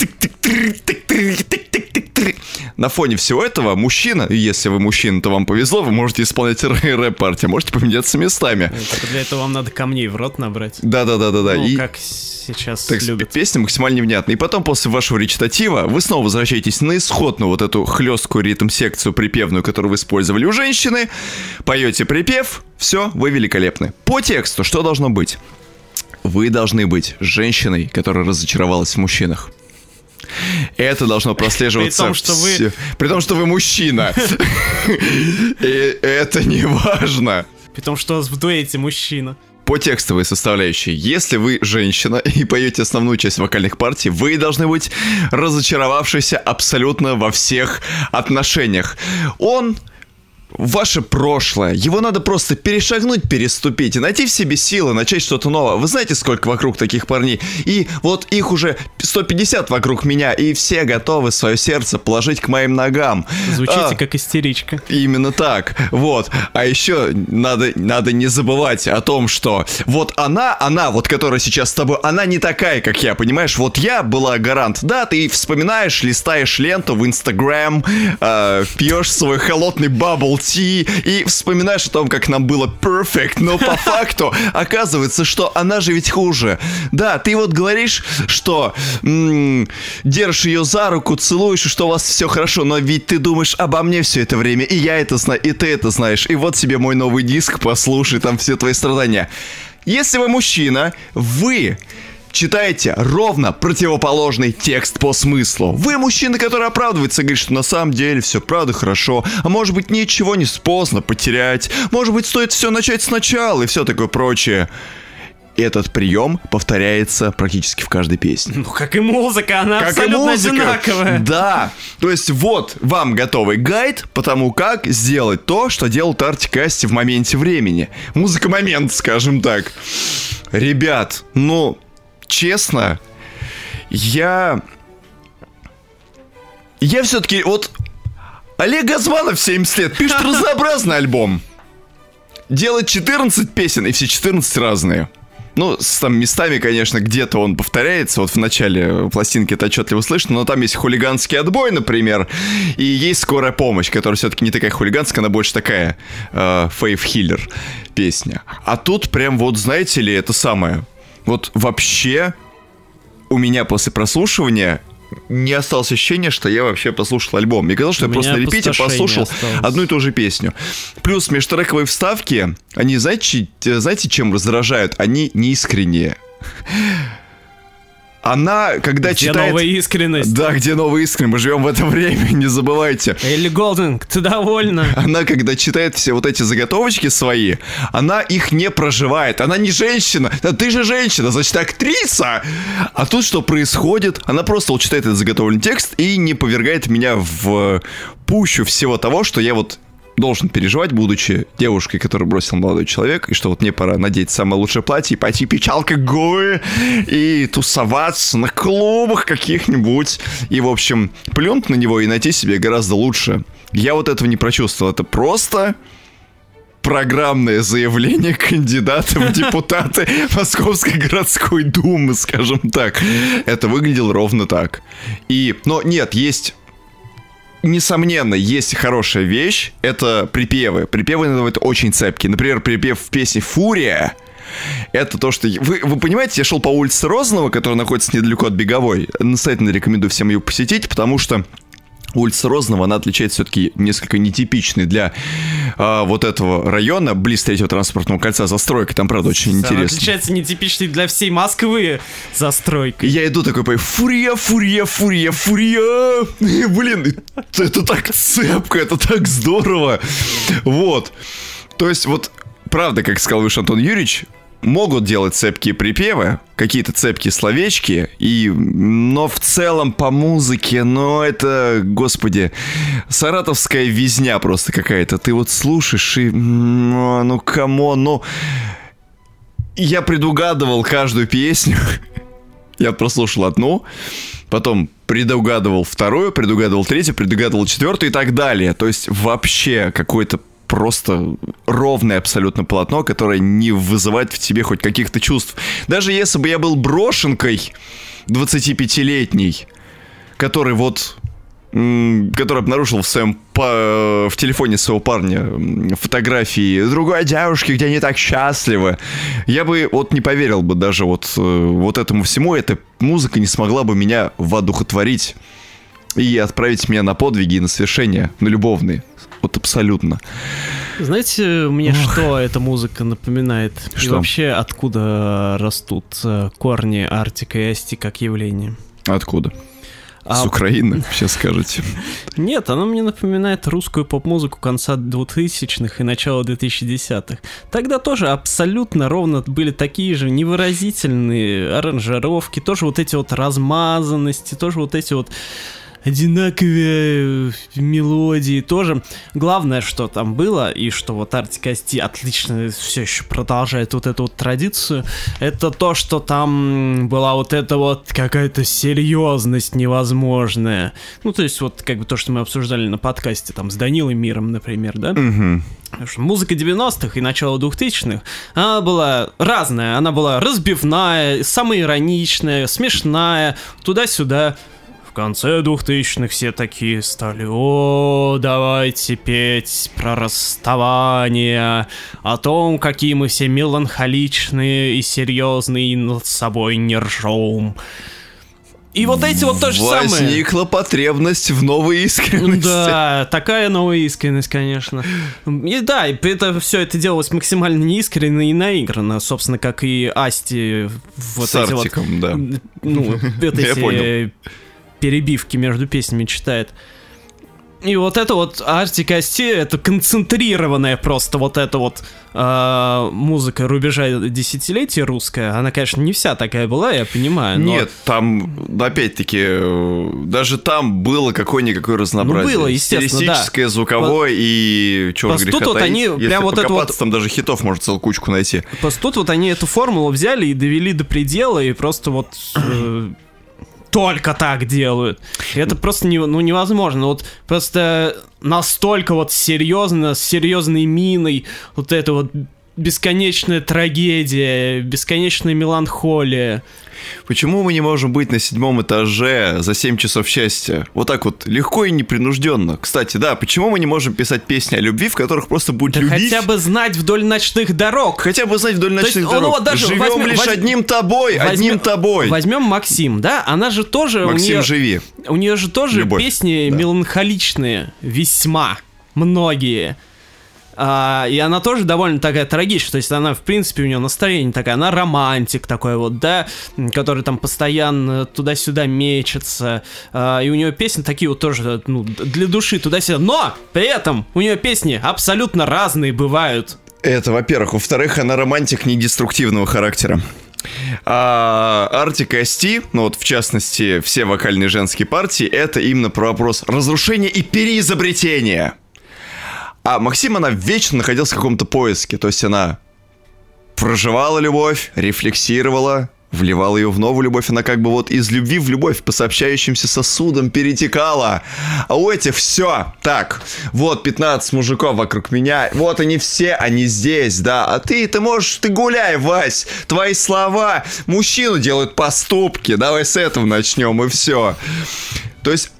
На фоне всего этого мужчина, если вы мужчина, то вам повезло, вы можете исполнять рэп-партию, можете поменяться местами. Только для этого вам надо камней в рот набрать. Да-да-да-да-да. Ну, И- как сейчас Так, любят. песня максимально невнятная. И потом, после вашего речитатива, вы снова возвращаетесь на исходную вот эту хлесткую ритм-секцию припевную, которую вы использовали у женщины, поете припев, все, вы великолепны. По тексту что должно быть? Вы должны быть женщиной, которая разочаровалась в мужчинах. Это должно прослеживаться. При том, что вы- При том, что вы мужчина. И это не важно. При том, что у вас в дуэте мужчина. По текстовой составляющей, если вы женщина и поете основную часть вокальных партий, вы должны быть разочаровавшейся абсолютно во всех отношениях. Он ваше прошлое. Его надо просто перешагнуть, переступить и найти в себе силы, начать что-то новое. Вы знаете, сколько вокруг таких парней? И вот их уже 150 вокруг меня, и все готовы свое сердце положить к моим ногам. Звучите а, как истеричка. Именно так. Вот. А еще надо, надо не забывать о том, что вот она, она, вот которая сейчас с тобой, она не такая, как я, понимаешь? Вот я была гарант. Да, ты вспоминаешь, листаешь ленту в Инстаграм, э, пьешь свой холодный бабл ти и вспоминаешь о том, как нам было perfect, но по факту оказывается, что она же ведь хуже. Да, ты вот говоришь, что м- держишь ее за руку, целуешь, и что у вас все хорошо, но ведь ты думаешь обо мне все это время, и я это знаю, и ты это знаешь, и вот тебе мой новый диск, послушай там все твои страдания. Если вы мужчина, вы читаете ровно противоположный текст по смыслу. Вы мужчина, который оправдывается, говорит, что на самом деле все правда хорошо, а может быть ничего не поздно потерять, может быть стоит все начать сначала и все такое прочее. Этот прием повторяется практически в каждой песне. Ну, как и музыка, она как абсолютно одинаковая. Да. То есть вот вам готовый гайд по тому, как сделать то, что делал Артик Асти в моменте времени. Музыка-момент, скажем так. Ребят, ну, честно, я... Я все-таки вот... Олег Газманов 70 лет пишет разнообразный альбом. Делает 14 песен, и все 14 разные. Ну, с там местами, конечно, где-то он повторяется. Вот в начале пластинки это отчетливо слышно, но там есть хулиганский отбой, например, и есть скорая помощь, которая все-таки не такая хулиганская, она больше такая э, Фейв Хиллер песня. А тут прям вот, знаете ли, это самое. Вот вообще у меня после прослушивания не осталось ощущения, что я вообще послушал альбом. Мне казалось, что я просто на репите послушал осталось. одну и ту же песню. Плюс межтрековые вставки, они, знаете, знаете, чем раздражают? Они неискренние она, когда где читает... новая искренность. Да, где новая искренность. Мы живем в это время, не забывайте. Элли Голдинг, ты довольна? Она, когда читает все вот эти заготовочки свои, она их не проживает. Она не женщина. Да ты же женщина, значит, актриса. А тут что происходит? Она просто вот читает этот заготовленный текст и не повергает меня в пущу всего того, что я вот должен переживать, будучи девушкой, которую бросил молодой человек, и что вот мне пора надеть самое лучшее платье и пойти пить алкоголь и тусоваться на клубах каких-нибудь. И, в общем, плюнуть на него и найти себе гораздо лучше. Я вот этого не прочувствовал. Это просто программное заявление кандидата в депутаты Московской городской думы, скажем так. Это выглядело ровно так. И, но нет, есть несомненно, есть хорошая вещь, это припевы. Припевы иногда очень цепкие. Например, припев в песне «Фурия», это то, что... Вы, вы понимаете, я шел по улице Розного, которая находится недалеко от Беговой. Настоятельно рекомендую всем ее посетить, потому что улица Розного, она отличается все-таки несколько нетипичной для а, вот этого района, близ третьего транспортного кольца, застройка там, правда, очень интересно. Она отличается нетипичной для всей Москвы застройкой. Я иду такой, по фурия, фурия, фурия, фурия. И, блин, это так цепко, это так здорово. Вот. То есть вот, правда, как сказал выше Антон Юрьевич, могут делать цепкие припевы, какие-то цепкие словечки, и, но в целом по музыке, ну это, господи, саратовская визня просто какая-то. Ты вот слушаешь и, ну, ну come on, ну... Я предугадывал каждую песню. Я прослушал одну, потом предугадывал вторую, предугадывал третью, предугадывал четвертую и так далее. То есть вообще какой-то просто ровное абсолютно полотно, которое не вызывает в тебе хоть каких-то чувств. Даже если бы я был брошенкой 25-летней, который вот который обнаружил в своем в телефоне своего парня фотографии другой девушки, где они так счастливы. Я бы вот не поверил бы даже вот, э, вот этому всему. Эта музыка не смогла бы меня воодухотворить и отправить меня на подвиги и на свершения, на любовные. Вот абсолютно. Знаете, мне Ох. что эта музыка напоминает? Что? И вообще, откуда растут э, корни Артика и Асти как явление? Откуда? А... С Украины, сейчас скажете. Нет, оно мне напоминает русскую поп-музыку конца 2000-х и начала 2010-х. Тогда тоже абсолютно ровно были такие же невыразительные аранжировки, тоже вот эти вот размазанности, тоже вот эти вот одинаковые э, мелодии тоже. Главное, что там было, и что вот Артик Асти отлично все еще продолжает вот эту вот традицию, это то, что там была вот эта вот какая-то серьезность невозможная. Ну, то есть вот как бы то, что мы обсуждали на подкасте там с Данилой Миром, например, да? Угу. Музыка 90-х и начала 2000-х, она была разная, она была разбивная, самоироничная, смешная, туда-сюда. В конце 2000-х все такие стали, о, давайте петь про расставание, о том, какие мы все меланхоличные и серьезные, и над собой не ржем. И вот эти вот то же самое. Возникла потребность в новой искренности. Да, такая новая искренность, конечно. И да, это все это делалось максимально неискренне и наигранно, собственно, как и Асти вот С эти Артиком, вот, да. Ну, вот эти понял. Перебивки между песнями читает. И вот это вот Артик Асти, это концентрированная просто вот эта вот э, музыка рубежа десятилетия русская. Она, конечно, не вся такая была, я понимаю. но- Нет, там, опять-таки, даже там было какое-никакое разнообразие. Ну, было, естественно, да. Стилистическое, звуковое и чего Просто греха тут вот они Если прям вот это вот- там даже хитов можно целую кучку найти. Просто тут вот они эту формулу взяли и довели до предела, и просто вот э, только так делают. Это просто не, ну, невозможно. Вот просто настолько вот серьезно, с серьезной миной, вот это вот бесконечная трагедия, бесконечная меланхолия. Почему мы не можем быть на седьмом этаже за 7 часов счастья? Вот так вот, легко и непринужденно. Кстати, да, почему мы не можем писать песни о любви, в которых просто будет Да любить? хотя бы знать вдоль ночных дорог. Хотя бы знать вдоль То есть, ночных ну, дорог. вот даже Живем возьмем- лишь возьм- одним тобой, одним Возьмем- тобой. Возьмем Максим, да? Она же тоже... у Максим, неё- живи. У нее же тоже Любовь, песни да. меланхоличные, весьма многие. А, и она тоже довольно такая трагичная, то есть она, в принципе, у нее настроение такая, она романтик такой вот, да, который там постоянно туда-сюда мечется, А, и у нее песни такие вот тоже, ну, для души туда-сюда, но при этом у нее песни абсолютно разные бывают. Это, во-первых. Во-вторых, она романтик недеструктивного характера. А Артик ну вот в частности все вокальные женские партии, это именно про вопрос разрушения и переизобретения. А Максим, она вечно находилась в каком-то поиске, то есть она проживала любовь, рефлексировала, вливала ее в новую любовь, она как бы вот из любви в любовь по сообщающимся сосудам перетекала. А у этих все. Так, вот 15 мужиков вокруг меня, вот они все, они здесь, да. А ты, ты можешь, ты гуляй, Вась. Твои слова мужчину делают поступки. Давай с этого начнем, и все. То есть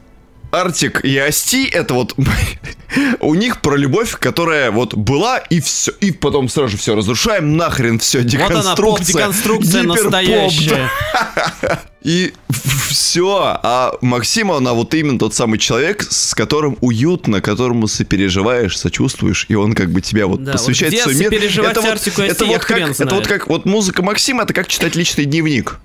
Артик и Асти это вот у них про любовь, которая вот была и все, и потом сразу же все разрушаем, нахрен все, Вот деконструкция. она, гиперпоп, да. настоящая. И все. А Максима, она вот именно тот самый человек, с которым уютно, которому сопереживаешь, сочувствуешь, и он как бы тебя вот Да, посвящает вот свой мир. это вот, Артику это вот как, это вот как вот музыка Максима, это как читать личный дневник,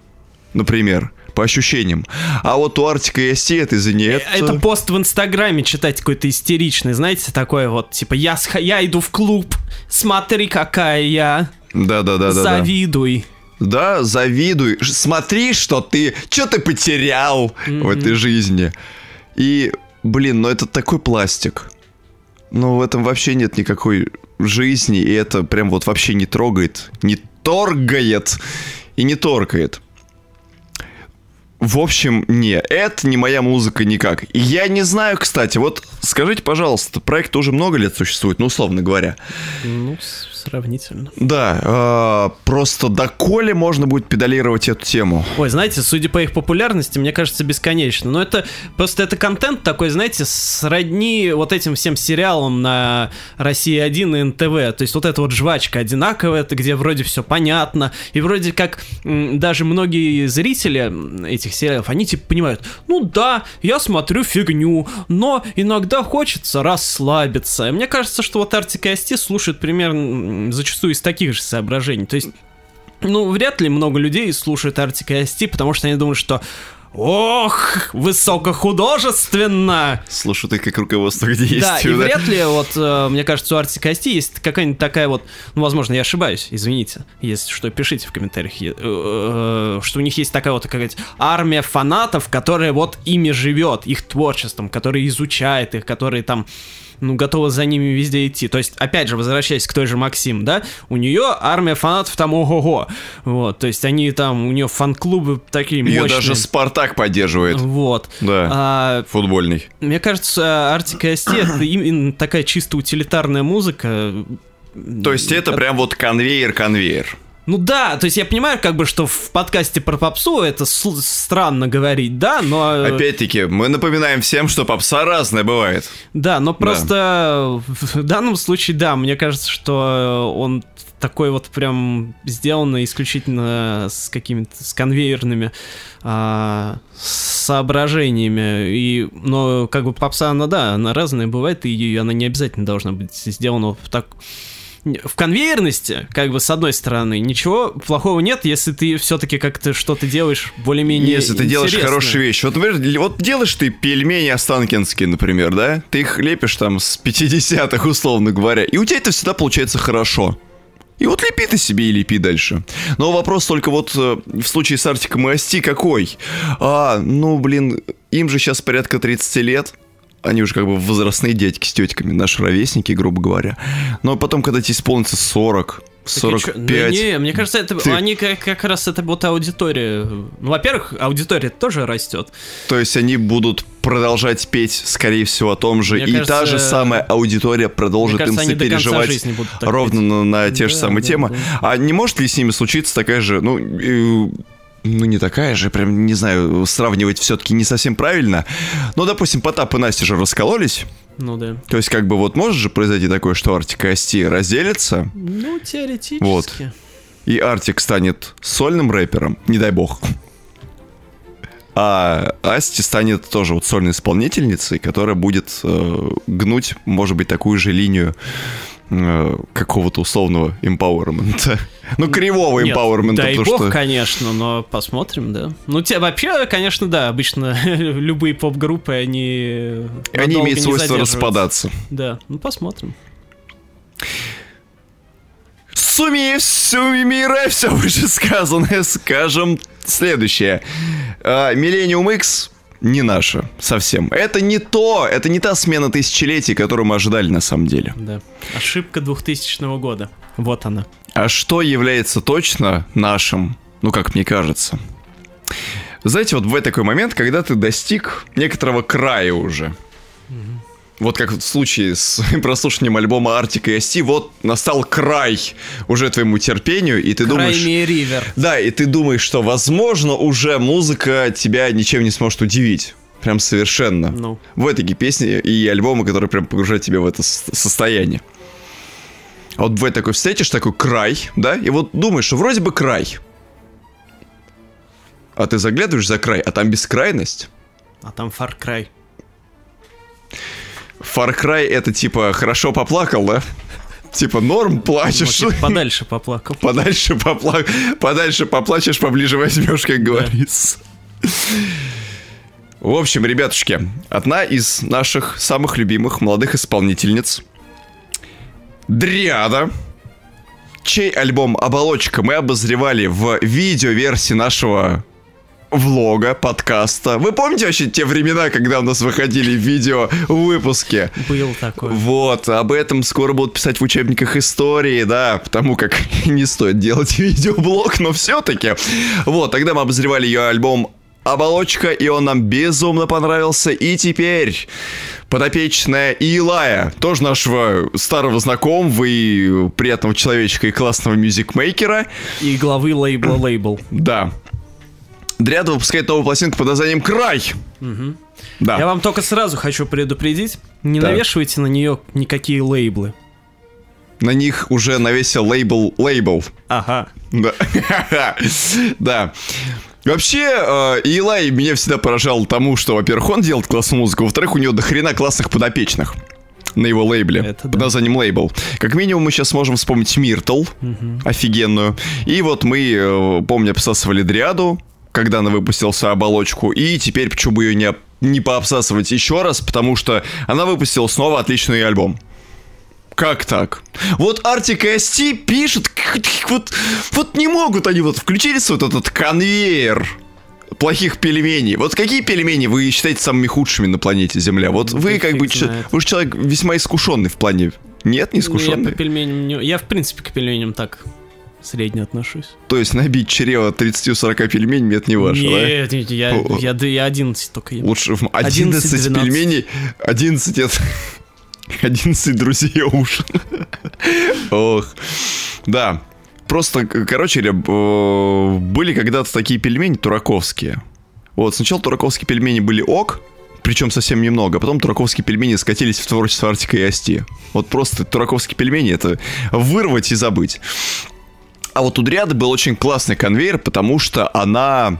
например, по ощущениям. А вот у Артика и Асти это из-за нет. Это пост в Инстаграме читать какой-то истеричный, знаете, такой вот, типа, я, сх- я иду в клуб, смотри, какая я, Да, да, да, да. да. завидуй. Да, завидуй. Смотри, что ты, что ты потерял в этой жизни. И, блин, ну это такой пластик. Ну в этом вообще нет никакой жизни, и это прям вот вообще не трогает, не торгает и не торкает. В общем, не, это не моя музыка никак. Я не знаю, кстати, вот скажите, пожалуйста, проект уже много лет существует, ну, условно говоря. Ну, сравнительно. Да, э, просто доколе можно будет педалировать эту тему? Ой, знаете, судя по их популярности, мне кажется, бесконечно. Но это просто это контент такой, знаете, сродни вот этим всем сериалам на России 1 и НТВ. То есть вот эта вот жвачка одинаковая, это где вроде все понятно. И вроде как даже многие зрители этих сериалов, они типа понимают, ну да, я смотрю фигню, но иногда хочется расслабиться. И мне кажется, что вот Артик и Асти слушают примерно зачастую из таких же соображений. То есть ну, вряд ли много людей слушают Артик и Асти, потому что они думают, что ох, высокохудожественно. Слушай, ты как руководство где есть? Да, и вряд ли, вот, э, мне кажется, у Арти Кости есть какая-нибудь такая вот, ну, возможно, я ошибаюсь, извините, если что, пишите в комментариях, э, э, что у них есть такая вот какая-то армия фанатов, которая вот ими живет, их творчеством, которая изучает их, которые там ну, готова за ними везде идти. То есть, опять же, возвращаясь к той же Максим, да, у нее армия фанатов там ого-го. Вот, то есть они там, у нее фан-клубы такие Ее мощные. даже Спартак поддерживает. Вот. Да. А, Футбольный. мне кажется, Артика ST это именно такая чисто утилитарная музыка. То есть это прям вот конвейер-конвейер. Ну да, то есть я понимаю, как бы, что в подкасте про попсу это странно говорить, да, но... Опять-таки, мы напоминаем всем, что попса разная бывает. Да, но просто в данном случае, да, мне кажется, что он такой вот прям сделано исключительно с какими-то с конвейерными а, соображениями. И, но как бы попса, она, да, она разная бывает, и она не обязательно должна быть сделана в так в конвейерности, как бы с одной стороны, ничего плохого нет, если ты все-таки как-то что-то делаешь более-менее Если ты делаешь хорошие вещи. Вот, например, вот делаешь ты пельмени останкинские, например, да? Ты их лепишь там с 50-х, условно говоря, и у тебя это всегда получается хорошо. И вот лепи ты себе и лепи дальше. Но вопрос только вот э, в случае с Артиком и Асти какой? А, ну, блин, им же сейчас порядка 30 лет. Они уже как бы возрастные дядьки с тетками, наши ровесники, грубо говоря. Но потом, когда тебе исполнится 40, Так и чё? 45... Ну, не, мне кажется, это, Ты- они как, как раз это вот аудитория. Ну, во-первых, аудитория тоже растет. То есть они будут продолжать петь, скорее всего, о том же, Мне и та кажется, же самая аудитория продолжит кажется, им сопереживать ровно петь. на, на те же Да, самые да, темы. да. А не может ли с ними случиться такая же, ну, ну не такая же, прям, не знаю, сравнивать все-таки не совсем правильно. Но, допустим, Потап и Настя же раскололись. Ну да. То есть, как бы вот может же произойти такое, что Артик и Асти разделятся, Ну, теоретически. Вот. и Артик станет сольным рэпером, не дай бог. А Асти станет тоже вот сольной исполнительницей, которая будет э, гнуть, может быть, такую же линию какого-то условного эмпауэрмента. Ну, кривого эмпауэрмента, дай бог, что... конечно, но посмотрим, да. Ну, те, вообще, конечно, да, обычно любые поп-группы, они... Они имеют свойство распадаться. Да, ну посмотрим. Сумея, суммируя все вышесказанное, скажем следующее. А, Millennium X не наша совсем. Это не то, это не та смена тысячелетий, которую мы ожидали на самом деле. Да. Ошибка 2000 года. Вот она. А что является точно нашим, ну, как мне кажется? Знаете, вот в такой момент, когда ты достиг некоторого края уже. Вот как в случае с прослушиванием альбома Артика и Асти, вот настал край уже твоему терпению, и ты думаешь... Крайний ривер. Да, и ты думаешь, что, возможно, уже музыка тебя ничем не сможет удивить. Прям совершенно. Ну. В этой песни и альбомы, которые прям погружают тебя в это состояние. А вот бывает такой, встретишь такой край, да, и вот думаешь, что вроде бы край. А ты заглядываешь за край, а там бескрайность. А там Far Cry. Far Cry это типа хорошо поплакал, да? Типа норм Ну, плачешь. типа, подальше поплакал. Подальше, попла... Подальше поплачешь, поближе возьмешь, как говорится. В общем, ребятушки, одна из наших самых любимых молодых исполнительниц Дриада, чей альбом «Оболочка» мы обозревали в видеоверсии нашего влога, подкаста. Вы помните вообще те времена, когда у нас выходили видео выпуски? Был такой. Вот, об этом скоро будут писать в учебниках истории, да, потому как не стоит делать видеоблог, но все-таки. Вот, тогда мы обозревали ее альбом «Оболочка», и он нам безумно понравился. И теперь подопечная Илая, тоже нашего старого знакомого и приятного человечка и классного мюзикмейкера. И главы лейбла лейбл. Да. Дриада выпускает новую пластинку под названием «Край». Да. Я вам только сразу хочу предупредить, не Так. навешивайте на нее никакие лейблы. На них уже навесил лейбл «Лейбл». Ага. Да. Да. Вообще, э, Илай меня всегда поражал тому, что, во-первых, он делает классную музыку, во-вторых, у него дохрена классных подопечных на его лейбле Это под да. названием лейбл. Как минимум мы сейчас можем вспомнить Миртл, офигенную. И вот мы, э, помню, обсасывали Дриаду, когда она выпустила свою оболочку, и теперь почему бы ее не, не пообсасывать еще раз, потому что она выпустила снова отличный альбом. Как так? Вот Arctic ST пишет, вот, вот не могут они вот включились вот этот конвейер плохих пельменей. Вот какие пельмени вы считаете самыми худшими на планете Земля? Вот Да вы как бы... знает. Вы же человек весьма искушенный в плане... Нет, не Я искушенный? по пельменям не- Я, в принципе, к пельменям так средне отношусь. То есть набить чрево 30-40 пельменей, это не ваше, да? Нет, нет, я, О. я, я 11 только ем. Лучше в 11 11-12. пельменей, 11 это... 11 друзей ужин. Ох. Да. Просто, короче, э, были когда-то такие пельмени тураковские. Вот, сначала тураковские пельмени были ок, причем совсем немного, а потом тураковские пельмени скатились в творчество Артика и Асти. Вот просто тураковские пельмени это вырвать и забыть. А вот у Дриады был очень классный конвейер, потому что она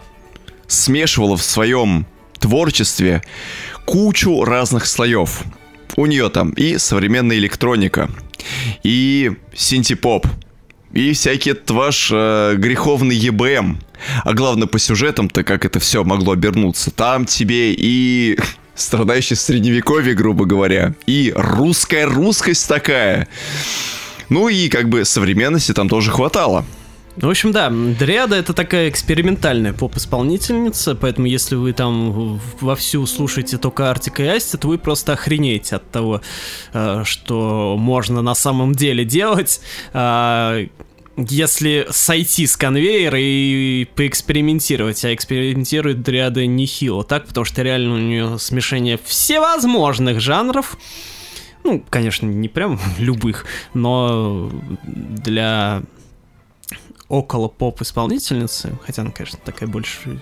смешивала в своем творчестве кучу разных слоев. У нее там и современная электроника, и синтепоп, и всякий этот ваш э, греховный ЕБМ. А главное по сюжетам-то, как это все могло обернуться. Там тебе и страдающий средневековье, грубо говоря, и русская русскость такая. Ну и как бы современности там тоже хватало. Ну, В общем, да, Дриада это такая экспериментальная поп-исполнительница, поэтому если вы там вовсю слушаете только Артика и Асти, то вы просто охренеете от того, э, что можно на самом деле делать. а, Если сойти с конвейера и поэкспериментировать, а экспериментирует Дриада нехило, так, потому что реально у нее смешение всевозможных жанров, ну, конечно, не прям любых, но для около поп исполнительницы, хотя она, конечно, такая больше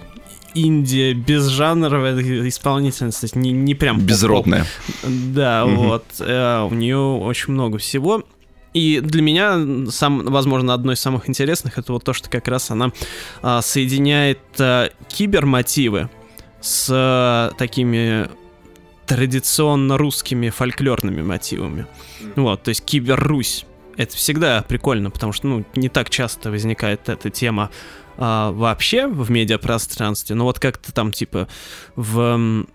Индия безжанровая исполнительница, то есть не, не прям. Безродная. Да, Мгм. вот. э, у нее очень много всего. И для меня, сам, возможно, одно из самых интересных, это вот то, что как раз она а, соединяет а, кибермотивы с а, такими традиционно русскими фольклорными мотивами. Вот, то есть кибер-Русь. Это всегда прикольно, потому что, ну, не так часто возникает эта тема а, вообще в медиапространстве, но вот как-то там, типа, в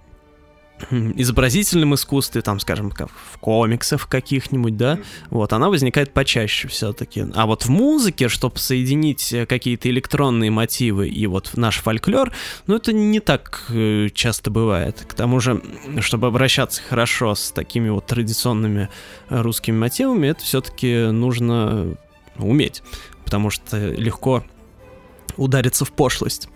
изобразительном искусстве, там, скажем, как в комиксах каких-нибудь, да, вот, она возникает почаще все-таки. А вот в музыке, чтобы соединить э, какие-то электронные мотивы и вот наш фольклор, ну, это не так э, часто бывает. К тому же, чтобы обращаться хорошо с такими вот традиционными э, русскими мотивами, это все-таки нужно уметь, потому что легко удариться в пошлость.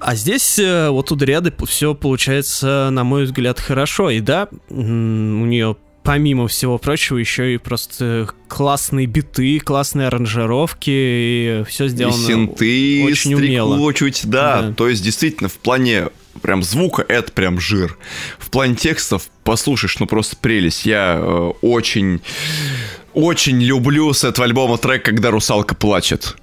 А здесь э, вот у Дриады все получается, на мой взгляд, хорошо. И да, у нее помимо всего прочего еще и просто классные биты, классные аранжировки, и все сделано и синты очень умело. стрекочуть, да. Да. То есть, действительно, в плане прям звука это прям жир. В плане текстов послушаешь, ну просто прелесть. Я э, очень, очень люблю с этого альбома трек, когда русалка плачет.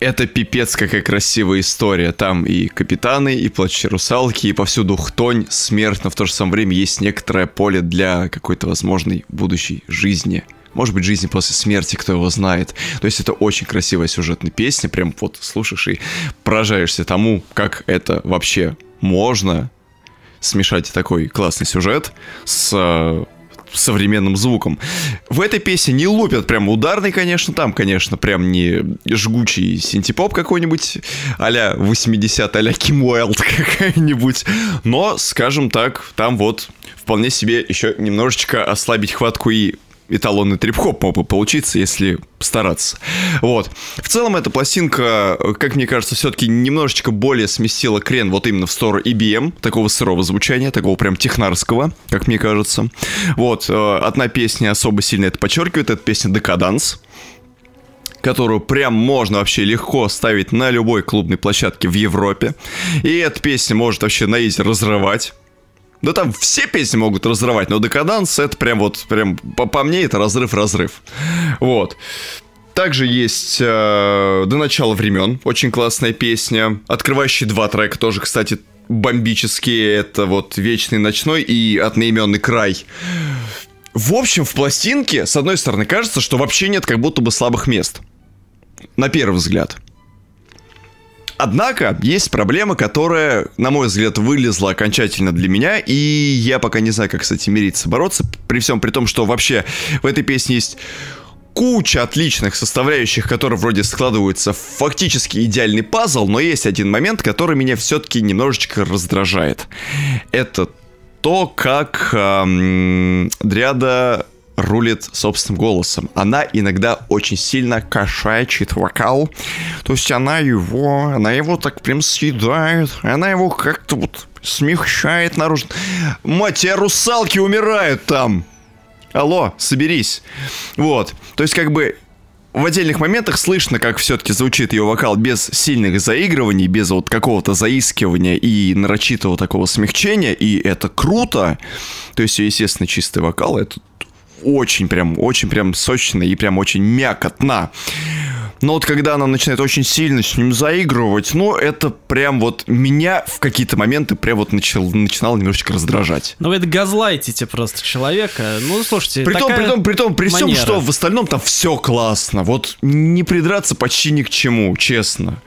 Это пипец какая красивая история. Там и капитаны, и плачущие русалки, и повсюду хтонь, смерть, но в то же самое время есть некоторое поле для какой-то возможной будущей жизни. Может быть, жизни после смерти, кто его знает. То есть это очень красивая сюжетная песня. Прям вот слушаешь и поражаешься тому, как это вообще можно смешать такой классный сюжет с э, современным звуком. В этой песне не лупят прям ударный, конечно, там, конечно, прям не жгучий синтепоп какой-нибудь а-ля 80 а-ля Ким Уайлд какая-нибудь, но, скажем так, там вот вполне себе еще немножечко ослабить хватку и эталонный трип-хоп мог бы получиться, если стараться. Вот. В целом, эта пластинка, как мне кажется, все-таки немножечко более сместила крен вот именно в сторону EBM, такого сырого звучания, такого прям технарского, как мне кажется. Вот. э, Одна песня особо сильно это подчеркивает, это песня «Декаданс», которую прям можно вообще легко ставить на любой клубной площадке в Европе. И эта песня может вообще на изи разрывать. Да там все песни могут разрывать, но Декаданс это прям вот, прям по, по мне это разрыв-разрыв. Вот. Также есть э, «До начала времен», очень классная песня. Открывающий два трека тоже, кстати, бомбические. Это вот «Вечный ночной» и «Одноименный край». В общем, в пластинке, с одной стороны, кажется, что вообще нет как будто бы слабых мест. На первый взгляд. Однако есть проблема, которая, на мой взгляд, вылезла окончательно для меня, и я пока не знаю, как с этим мириться, бороться, при всем при том, что вообще в этой песне есть куча отличных составляющих, которые вроде складываются в фактически идеальный пазл, но есть один момент, который меня все-таки немножечко раздражает. Это то, как эм, Дриада рулит собственным голосом. Она иногда очень сильно кошачит вокал. То есть она его, она его так прям съедает. Она его как-то вот смягчает наружу. Мать, а русалки умирают там. Алло, соберись. Вот. То есть как бы в отдельных моментах слышно, как все-таки звучит ее вокал без сильных заигрываний, без вот какого-то заискивания и нарочитого такого смягчения, и это круто. То есть, естественно, чистый вокал, это очень прям, очень прям сочно и прям очень мякотно. Но вот когда она начинает очень сильно с ним заигрывать, ну, это прям вот меня в какие-то моменты прям вот начал, начинало немножечко раздражать. Ну, это газлайтите просто человека. Ну, слушайте, при том, при том, при том, при всем, что в остальном там все классно. Вот не придраться почти ни к чему, честно.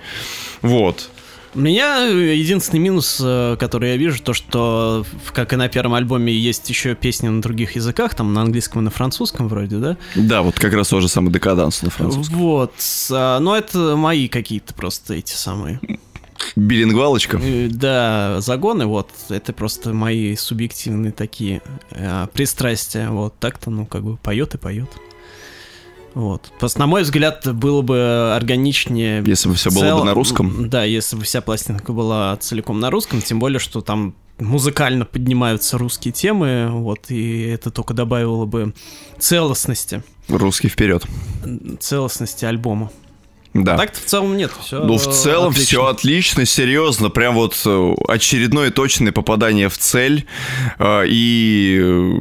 Вот. У меня единственный минус, э, который я вижу, то, что, как и на первом альбоме, есть еще песни на других языках, там на английском и на французском вроде, да? Да, вот как раз тоже самый декаданс на французском. Вот. а, Но это мои какие-то просто эти самые. Билингвалочка. Э, Да, загоны, вот, это просто мои субъективные такие э, пристрастия. Вот так-то, ну, как бы поет и поет. Вот. Просто, на мой взгляд, было бы органичнее... Если бы все было цел- бы на русском. Да, если бы вся пластинка была целиком на русском, тем более, что там музыкально поднимаются русские темы, вот, и это только добавило бы целостности, Русский вперед. целостности альбома. Да. Так-то в целом нет, все Ну, в целом все отлично, серьезно. Прям вот э, очередное точное попадание в цель э, и э,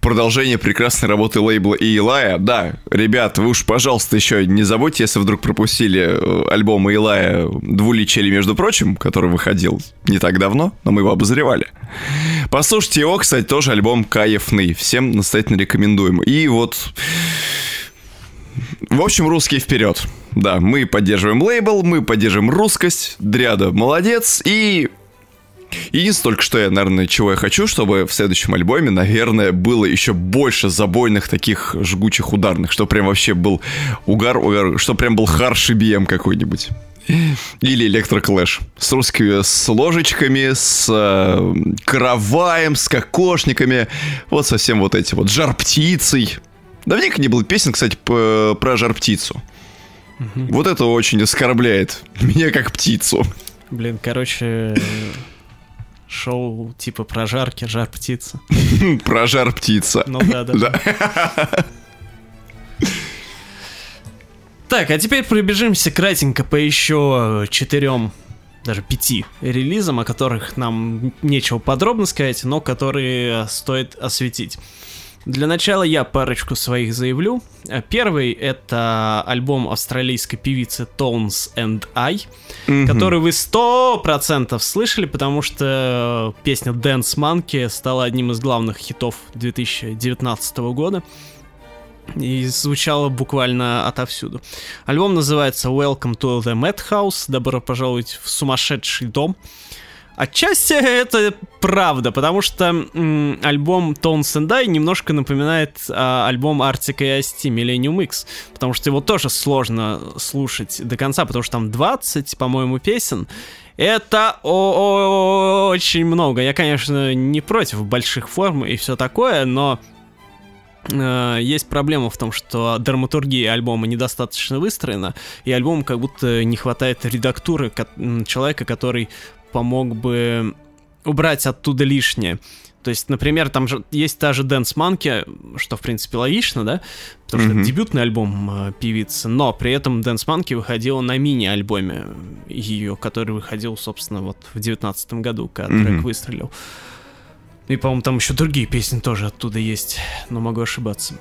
продолжение прекрасной работы лейбла и Илая. Да, ребят, вы уж, пожалуйста, еще не забудьте, если вдруг пропустили альбом Илая «Двуличие», между прочим, который выходил не так давно, но мы его обозревали. Послушайте его, кстати, тоже альбом кайфный. Всем настоятельно рекомендуем. И вот... В общем, русские вперед. Да, мы поддерживаем лейбл, мы поддерживаем русскость, Дряда молодец, и... Единственное что я, наверное, чего я хочу, чтобы в следующем альбоме, наверное, было еще больше забойных таких жгучих ударных, что прям вообще был угар, угар что прям был харш BM какой-нибудь. Или электроклэш. С русскими, с ложечками, с э, караваем, с кокошниками. Вот совсем вот эти вот. Жар птицей. Давненько не было песен, кстати, про жар птицу. Вот это очень оскорбляет меня как птицу. Блин, короче, шоу типа прожарки, жар птица. Про жар птица. Ну да. Да. Так, а теперь пробежимся кратенько по еще четырем, даже пяти релизам, о которых нам нечего подробно сказать, но которые стоит осветить. Для начала я парочку своих заявлю. Э, Первый — это альбом австралийской певицы Tones and I, который вы сто процентов слышали, потому что песня Dance Monkey стала одним из главных хитов 2019 года и звучала буквально отовсюду. Альбом называется Welcome to the Madhouse. Добро пожаловать в сумасшедший дом. Отчасти это правда, потому что м, альбом Tones and I немножко напоминает а, альбом Arctic и Millennium X, потому что его тоже сложно слушать до конца, потому что там 20, по-моему, песен. Это очень много. Я, конечно, не против больших форм и все такое, но э, есть проблема в том, что драматургия альбома недостаточно выстроена, и альбому как будто не хватает редактуры человека, который помог бы убрать оттуда лишнее. То есть, например, там же есть та же Dance Monkey, что, в принципе, логично, да? Потому что Мгм. это дебютный альбом э, певицы, но при этом Dance Monkey выходила на мини-альбоме ее, который выходил, собственно, вот в девятнадцатом году, когда Мгм. трек выстрелил. И, по-моему, там еще другие песни тоже оттуда есть, но могу ошибаться.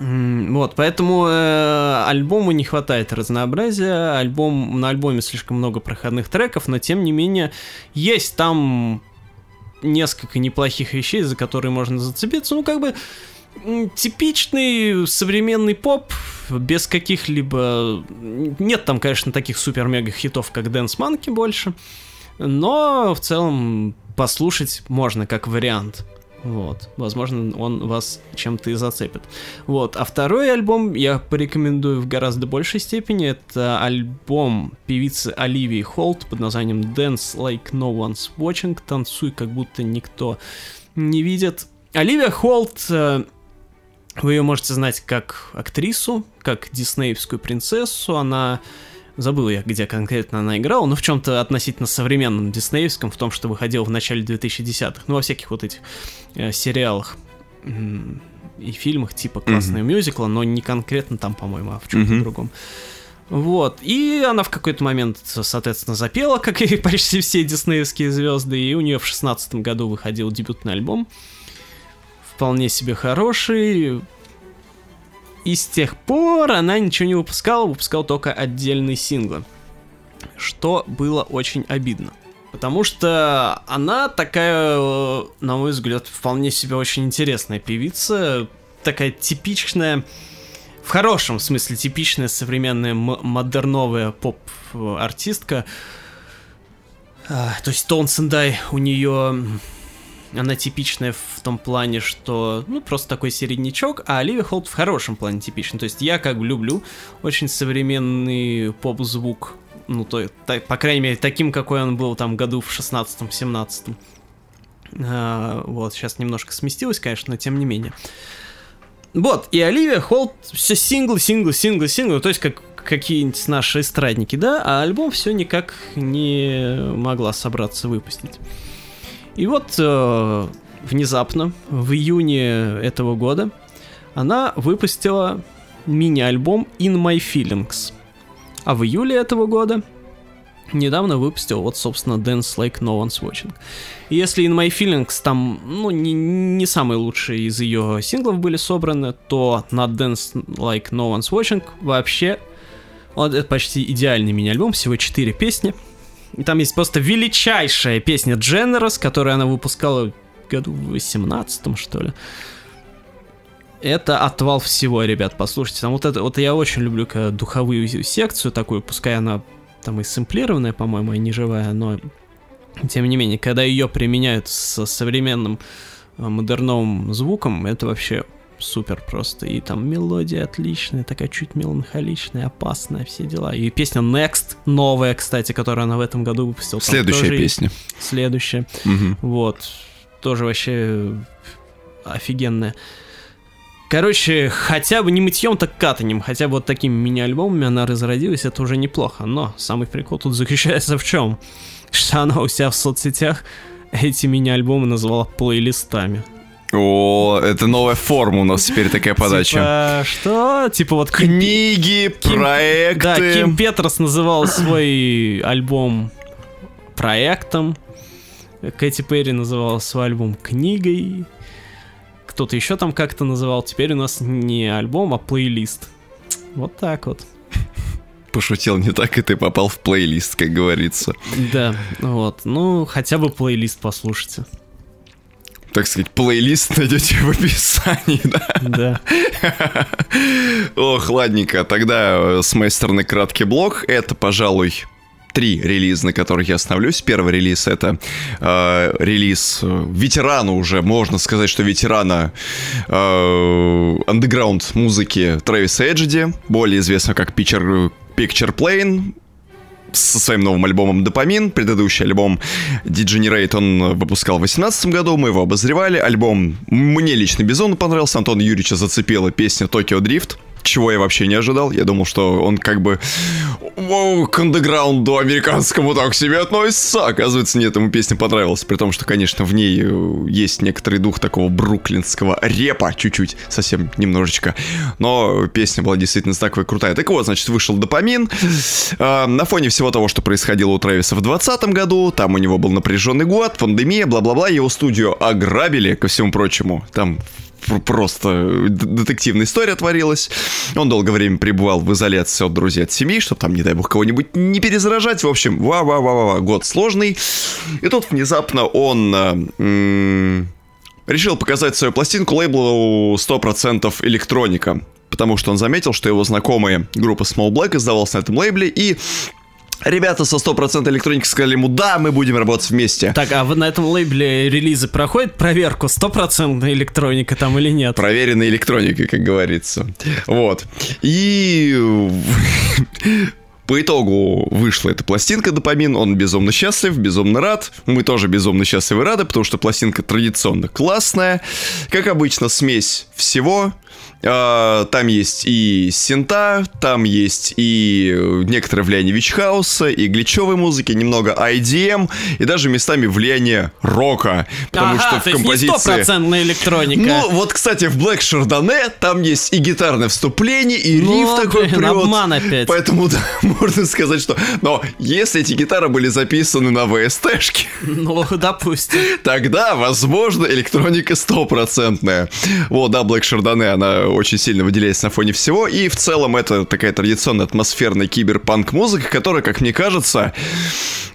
Вот, поэтому э, альбому не хватает разнообразия. Альбом, на альбоме слишком много проходных треков, но тем не менее есть там несколько неплохих вещей, за которые можно зацепиться. Ну, как бы типичный современный поп, без каких-либо... Нет там, конечно, таких супер-мега хитов, как Dance Monkey больше, но в целом послушать можно как вариант. Вот, возможно, он вас чем-то и зацепит. Вот, а второй альбом я порекомендую в гораздо большей степени. Это альбом певицы Оливии Холт под названием Dance Like No One's Watching. Танцуй, как будто никто не видит. Оливия Холт э, вы ее можете знать как актрису, как диснеевскую принцессу. Она забыл я, где конкретно она играла, но в чем-то относительно современном диснеевском, в том, что выходил в начале 2010-х, ну, во всяких вот этих э, сериалах и фильмах типа классные mm-hmm. мюзикла, но не конкретно там, по-моему, а в чем-то mm-hmm. другом. Вот. И она в какой-то момент, соответственно, запела, как и почти все диснеевские звезды, и у нее в шестнадцатом году выходил дебютный альбом. Вполне себе хороший, и с тех пор она ничего не выпускала, выпускала только отдельные синглы. Что было очень обидно. Потому что она такая, э, на мой взгляд, вполне себе очень интересная певица. Такая типичная, в хорошем смысле типичная современная модерновая поп-артистка. А, то есть Тон Сендай у нее она типичная в том плане, что, ну, просто такой середнячок, а Оливия Холт в хорошем плане типичный. То есть я как бы люблю очень современный поп-звук, ну, то, так, по крайней мере, таким, какой он был там году в 16-17. А, вот, сейчас немножко сместилось, конечно, но тем не менее. Вот, и Оливия Холт все синглы, синглы, синглы, синглы, то есть как какие-нибудь наши эстрадники, да, а альбом все никак не могла собраться выпустить. И вот э, внезапно, в июне этого года, она выпустила мини-альбом In My Feelings. А в июле этого года недавно выпустил вот, собственно, Dance Like No One's Watching. И если In My Feelings там, ну, не, не самые лучшие из ее синглов были собраны, то на Dance Like No One's Watching вообще вот это почти идеальный мини-альбом, всего 4 песни — и там есть просто величайшая песня Generous, которую она выпускала году в 18 что ли. Это отвал всего, ребят, послушайте. Там вот это, вот я очень люблю когда духовую секцию такую, пускай она там и сэмплированная, по-моему, и не живая, но тем не менее, когда ее применяют с современным э, модерновым звуком, это вообще супер просто. И там мелодия отличная, такая чуть меланхоличная, опасная, все дела. И песня Next, новая, кстати, которую она в этом году выпустила. Следующая песня. Следующая. Угу. Вот. Тоже вообще офигенная. Короче, хотя бы не мытьем, так катанием, хотя бы вот такими мини-альбомами она разродилась, это уже неплохо. Но самый прикол тут заключается в чем? Что она у себя в соцсетях эти мини-альбомы назвала плейлистами. О, это новая форма у нас теперь такая подача. Типа, что? Типа вот книги, Ким... проекты. Да, Ким Петерс называл свой альбом проектом. Кэти Перри называла свой альбом книгой. Кто-то еще там как-то называл. Теперь у нас не альбом, а плейлист. Вот так вот. Пошутил не так, и ты попал в плейлист, как говорится. Да, вот. Ну, хотя бы плейлист послушайте так сказать, плейлист найдете в описании, да? Да. Ох, ладненько, тогда э, с моей стороны краткий блок. Это, пожалуй, три релиза, на которых я остановлюсь. Первый релиз это э, релиз э, ветерана уже, можно сказать, что ветерана э, андеграунд музыки Трэвиса Эджиди, более известного как Picture, Picture Plane со своим новым альбомом «Допамин». Предыдущий альбом «Degenerate» он выпускал в 2018 году, мы его обозревали. Альбом мне лично безумно понравился, Антон Юрьевича зацепила песня «Токио Дрифт» чего я вообще не ожидал. Я думал, что он как бы к андеграунду американскому так себе относится. Оказывается, нет, ему песня понравилась. При том, что, конечно, в ней э, есть некоторый дух такого бруклинского репа, чуть-чуть, совсем немножечко. Но песня была действительно знаковая, крутая. Так вот, значит, вышел допамин. А, на фоне всего того, что происходило у Трэвиса в 2020 году, там у него был напряженный год, пандемия, бла-бла-бла, его студию ограбили, ко всему прочему. Там просто детективная история творилась. Он долгое время пребывал в изоляции от друзей, от семьи, чтобы там, не дай бог, кого-нибудь не перезаражать. В общем, ва-ва-ва-ва, год сложный. И тут внезапно он решил показать свою пластинку лейблу 100% электроника, потому что он заметил, что его знакомые группа Small Black издавалась на этом лейбле, и Ребята со 100% электроники сказали ему, да, мы будем работать вместе. Так, а на этом лейбле релизы проходят проверку, 100% электроника там или нет? Проверенной электроникой, как говорится. Вот. И по итогу вышла эта пластинка «Допамин», он безумно счастлив, безумно рад. Мы тоже безумно счастливы и рады, потому что пластинка традиционно классная. Как обычно, смесь всего. А, там есть и синта, там есть и некоторое влияние вичхауса, и гличевой музыки, немного IDM, и даже местами влияние рока. Потому ага, что в то композиции... Есть не электроника. Ну, вот, кстати, в Black Chardonnay там есть и гитарное вступление, и ну, риф такой блин, прет. обман опять. Поэтому да, можно сказать, что... Но если эти гитары были записаны на VST-шке... Ну, допустим. Тогда, возможно, электроника стопроцентная. Вот, да, Black Chardonnay, она очень сильно выделяется на фоне всего, и в целом это такая традиционная атмосферная киберпанк-музыка, которая, как мне кажется,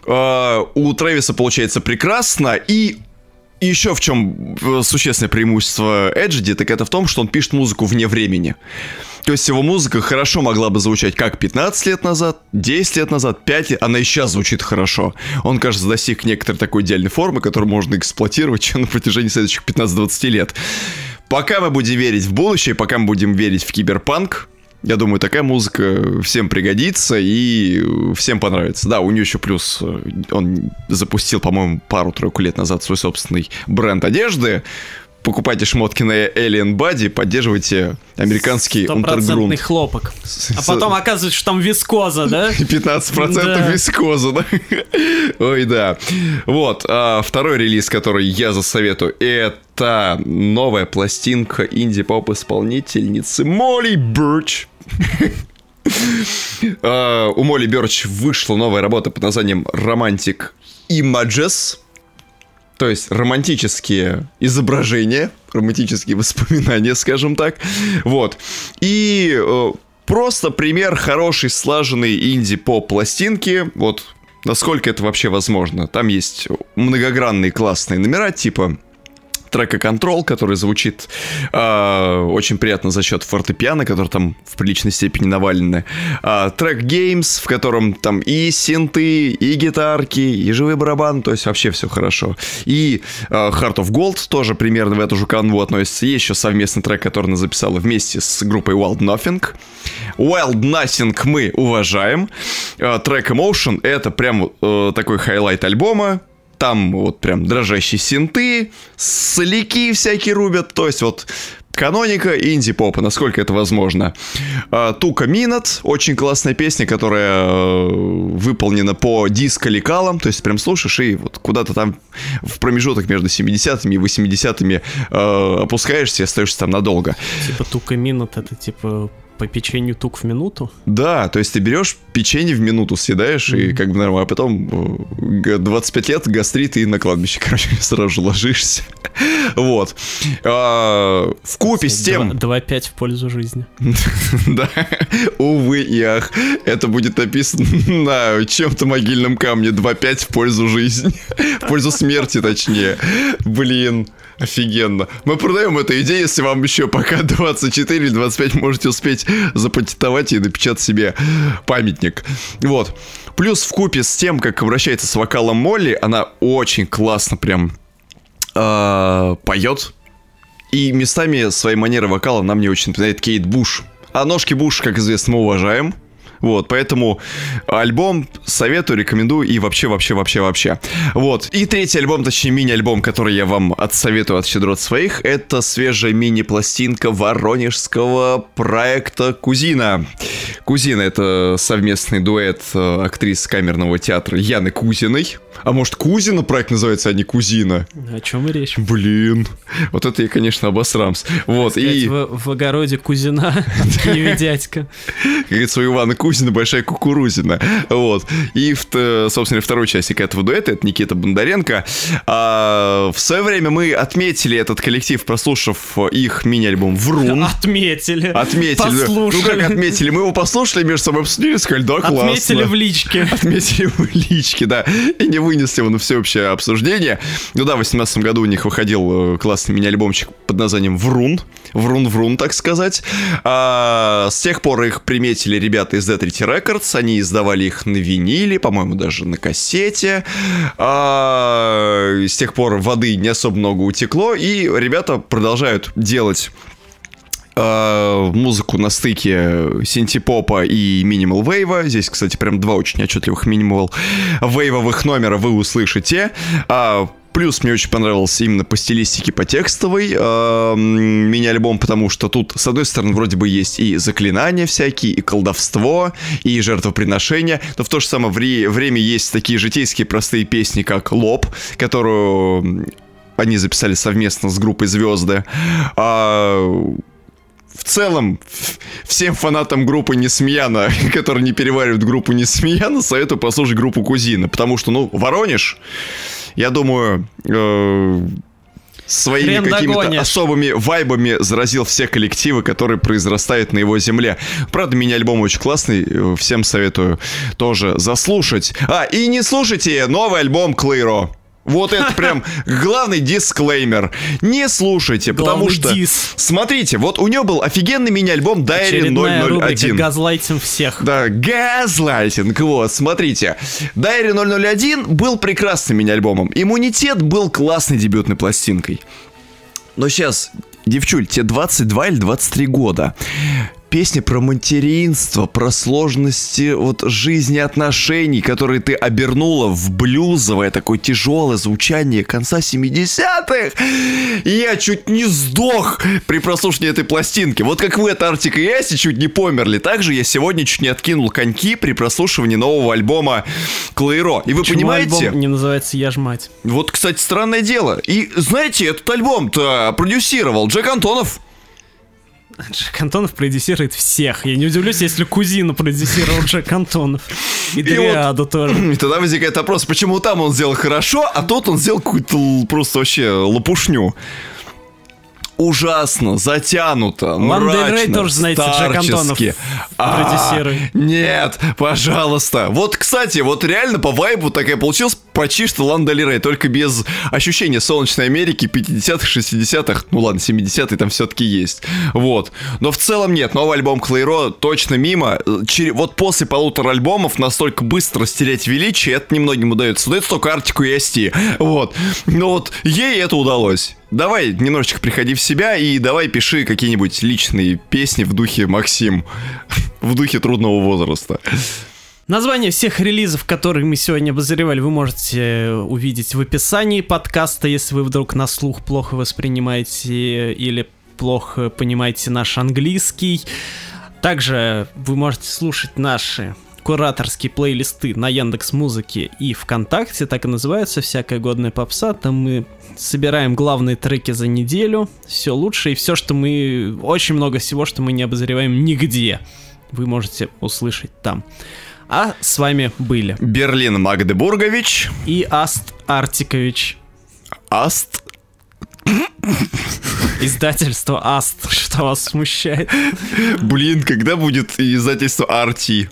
э, у Трэвиса получается прекрасно, и еще в чем э, существенное преимущество Эджиди, так это в том, что он пишет музыку вне времени. То есть его музыка хорошо могла бы звучать как 15 лет назад, 10 лет назад, 5 лет, она и сейчас звучит хорошо. Он, кажется, достиг некоторой такой идеальной формы, которую можно эксплуатировать на протяжении следующих 15-20 лет. Пока мы будем верить в будущее, пока мы будем верить в киберпанк, я думаю, такая музыка всем пригодится и всем понравится. Да, у нее еще плюс, э, он запустил, по-моему, пару-тройку лет назад свой собственный бренд одежды, покупайте шмотки на Alien Body, поддерживайте американский унтергрунт. хлопок. А потом оказывается, что там вискоза, да? 15% да. вискоза, да? Ой, да. Вот, а второй релиз, который я засоветую, это новая пластинка инди-поп исполнительницы Молли Бирч. Uh, у Молли Бёрч вышла новая работа под названием «Романтик Images». То есть романтические изображения, романтические воспоминания, скажем так. Вот. И э, просто пример хорошей слаженной инди-поп пластинки. Вот насколько это вообще возможно. Там есть многогранные классные номера, типа трека Control, который звучит э, очень приятно за счет фортепиано, который там в приличной степени навалены. Э, трек Games, в котором там и синты, и гитарки, и живой барабан, то есть вообще все хорошо. И э, Heart of Gold тоже примерно в эту же канву относится. Есть еще совместный трек, который она записала вместе с группой Wild Nothing. Wild Nothing мы уважаем. Э, трек Emotion это прям э, такой highlight альбома там вот прям дрожащие синты, соляки всякие рубят, то есть вот каноника инди-попа, насколько это возможно. А, Took a Minute, очень классная песня, которая э, выполнена по диско-лекалам, то есть прям слушаешь и вот куда-то там в промежуток между 70-ми и 80-ми э, опускаешься и остаешься там надолго. Типа Тука Минот это типа по печенью тук в минуту? Да, то есть ты берешь печенье в минуту съедаешь, mm-hmm. и как бы нормально, а потом 25 э, лет гастрит и на кладбище, короче, сразу же ложишься. вот. А, в купе с тем... 2-5 в пользу жизни. да, увы и ах, это будет написано на чем-то могильном камне 2-5 в пользу жизни. в пользу смерти, точнее. Блин. Офигенно. Мы продаем эту идею, если вам еще пока 24 или 25 можете успеть запатентовать и напечатать себе памятник. Вот. Плюс в купе с тем, как обращается с вокалом Молли, она очень классно прям э, поет. И местами своей манеры вокала нам не очень напоминает Кейт Буш. А ножки Буш, как известно, мы уважаем. Вот, поэтому альбом советую, рекомендую и вообще, вообще, вообще, вообще. Вот. И третий альбом, точнее мини-альбом, который я вам отсоветую от щедрот своих, это свежая мини-пластинка воронежского проекта Кузина. Кузина это совместный дуэт э, актрис камерного театра Яны Кузиной. А может Кузина проект называется, а не Кузина? О чем и речь? Блин. Вот это я, конечно, обосрамс. Вот, и... В, в огороде Кузина, Киеве дядька. Как говорится, у Ивана Кузина Кузина, большая кукурузина. Вот. И, собственно, второй частик этого дуэта, это Никита Бондаренко. А, в свое время мы отметили этот коллектив, прослушав их мини-альбом «Врун». Отметили. Отметили. Послушали. Ну как отметили? Мы его послушали, между собой обсудили, сказали, да, классно. Отметили в личке. Отметили в личке, да. И не вынесли его на всеобщее обсуждение. Ну да, в 2018 году у них выходил э, классный мини-альбомчик под названием «Врун». Врун-врун, так сказать. А, с тех пор их приметили ребята из D3 Records. Они издавали их на виниле, по-моему, даже на кассете. А, с тех пор воды не особо много утекло. И ребята продолжают делать а, музыку на стыке синтепопа и минимал вейва. Здесь, кстати, прям два очень отчетливых минимал вейвовых номера вы услышите. А, Плюс мне очень понравился именно по стилистике, по текстовой э, мини-альбом, потому что тут, с одной стороны, вроде бы есть и заклинания всякие, и колдовство, и жертвоприношения, но в то же самое вре- время есть такие житейские простые песни, как «Лоб», которую они записали совместно с группой «Звезды». А, в целом, всем фанатам группы Несмеяна, которые не переваривают группу Несмеяна, советую послушать группу Кузина, потому что, ну, Воронеж я думаю, э, своими какими-то особыми вайбами заразил все коллективы, которые произрастают на его земле. Правда, мини-альбом очень классный, э, всем советую тоже заслушать. А, и не слушайте новый альбом Клейро. Вот это прям главный дисклеймер. Не слушайте, потому главный что... Дис. Смотрите, вот у него был офигенный мини-альбом Diary 001. газлайтинг всех. Да, газлайтинг, вот, смотрите. Diary 001 был прекрасным мини-альбомом. Иммунитет был классной дебютной пластинкой. Но сейчас, девчуль, тебе 22 или 23 года песня про материнство, про сложности вот жизни отношений, которые ты обернула в блюзовое такое тяжелое звучание конца 70-х. И я чуть не сдох при прослушивании этой пластинки. Вот как вы от Артика и Аси чуть не померли, так же я сегодня чуть не откинул коньки при прослушивании нового альбома Клейро. И вы Почему понимаете... альбом не называется «Я ж мать»? Вот, кстати, странное дело. И знаете, этот альбом-то продюсировал Джек Антонов. Джек Антонов продюсирует всех. Я не удивлюсь, если кузину продюсировал Джек Антонов. И Дриаду тоже. И тогда возникает вопрос, почему там он сделал хорошо, а тот он сделал какую-то просто вообще лопушню ужасно, затянуто, мрачно, Рей тоже, знаете, Джек Антонов а, Нет, пожалуйста. Вот, кстати, вот реально по вайбу такая получилась почти что Лан Дель только без ощущения солнечной Америки 50-х, 60-х, ну ладно, 70-е там все-таки есть. Вот. Но в целом нет, новый альбом Клейро точно мимо. Чер... Вот после полутора альбомов настолько быстро стереть величие, это немногим удается. Удается только Артику и Асти. Вот. Но вот ей это удалось. Давай немножечко приходи в себя и давай пиши какие-нибудь личные песни в духе Максим, в духе трудного возраста. Название всех релизов, которые мы сегодня обозревали, вы можете увидеть в описании подкаста, если вы вдруг на слух плохо воспринимаете или плохо понимаете наш английский. Также вы можете слушать наши кураторские плейлисты на Яндекс Музыке и ВКонтакте, так и называется «Всякая годная попса». Там мы собираем главные треки за неделю, все лучше, и все, что мы... Очень много всего, что мы не обозреваем нигде. Вы можете услышать там. А с вами были Берлин Магдебургович и Аст Артикович. Аст Издательство Аст, что вас смущает? Блин, когда будет издательство Арти?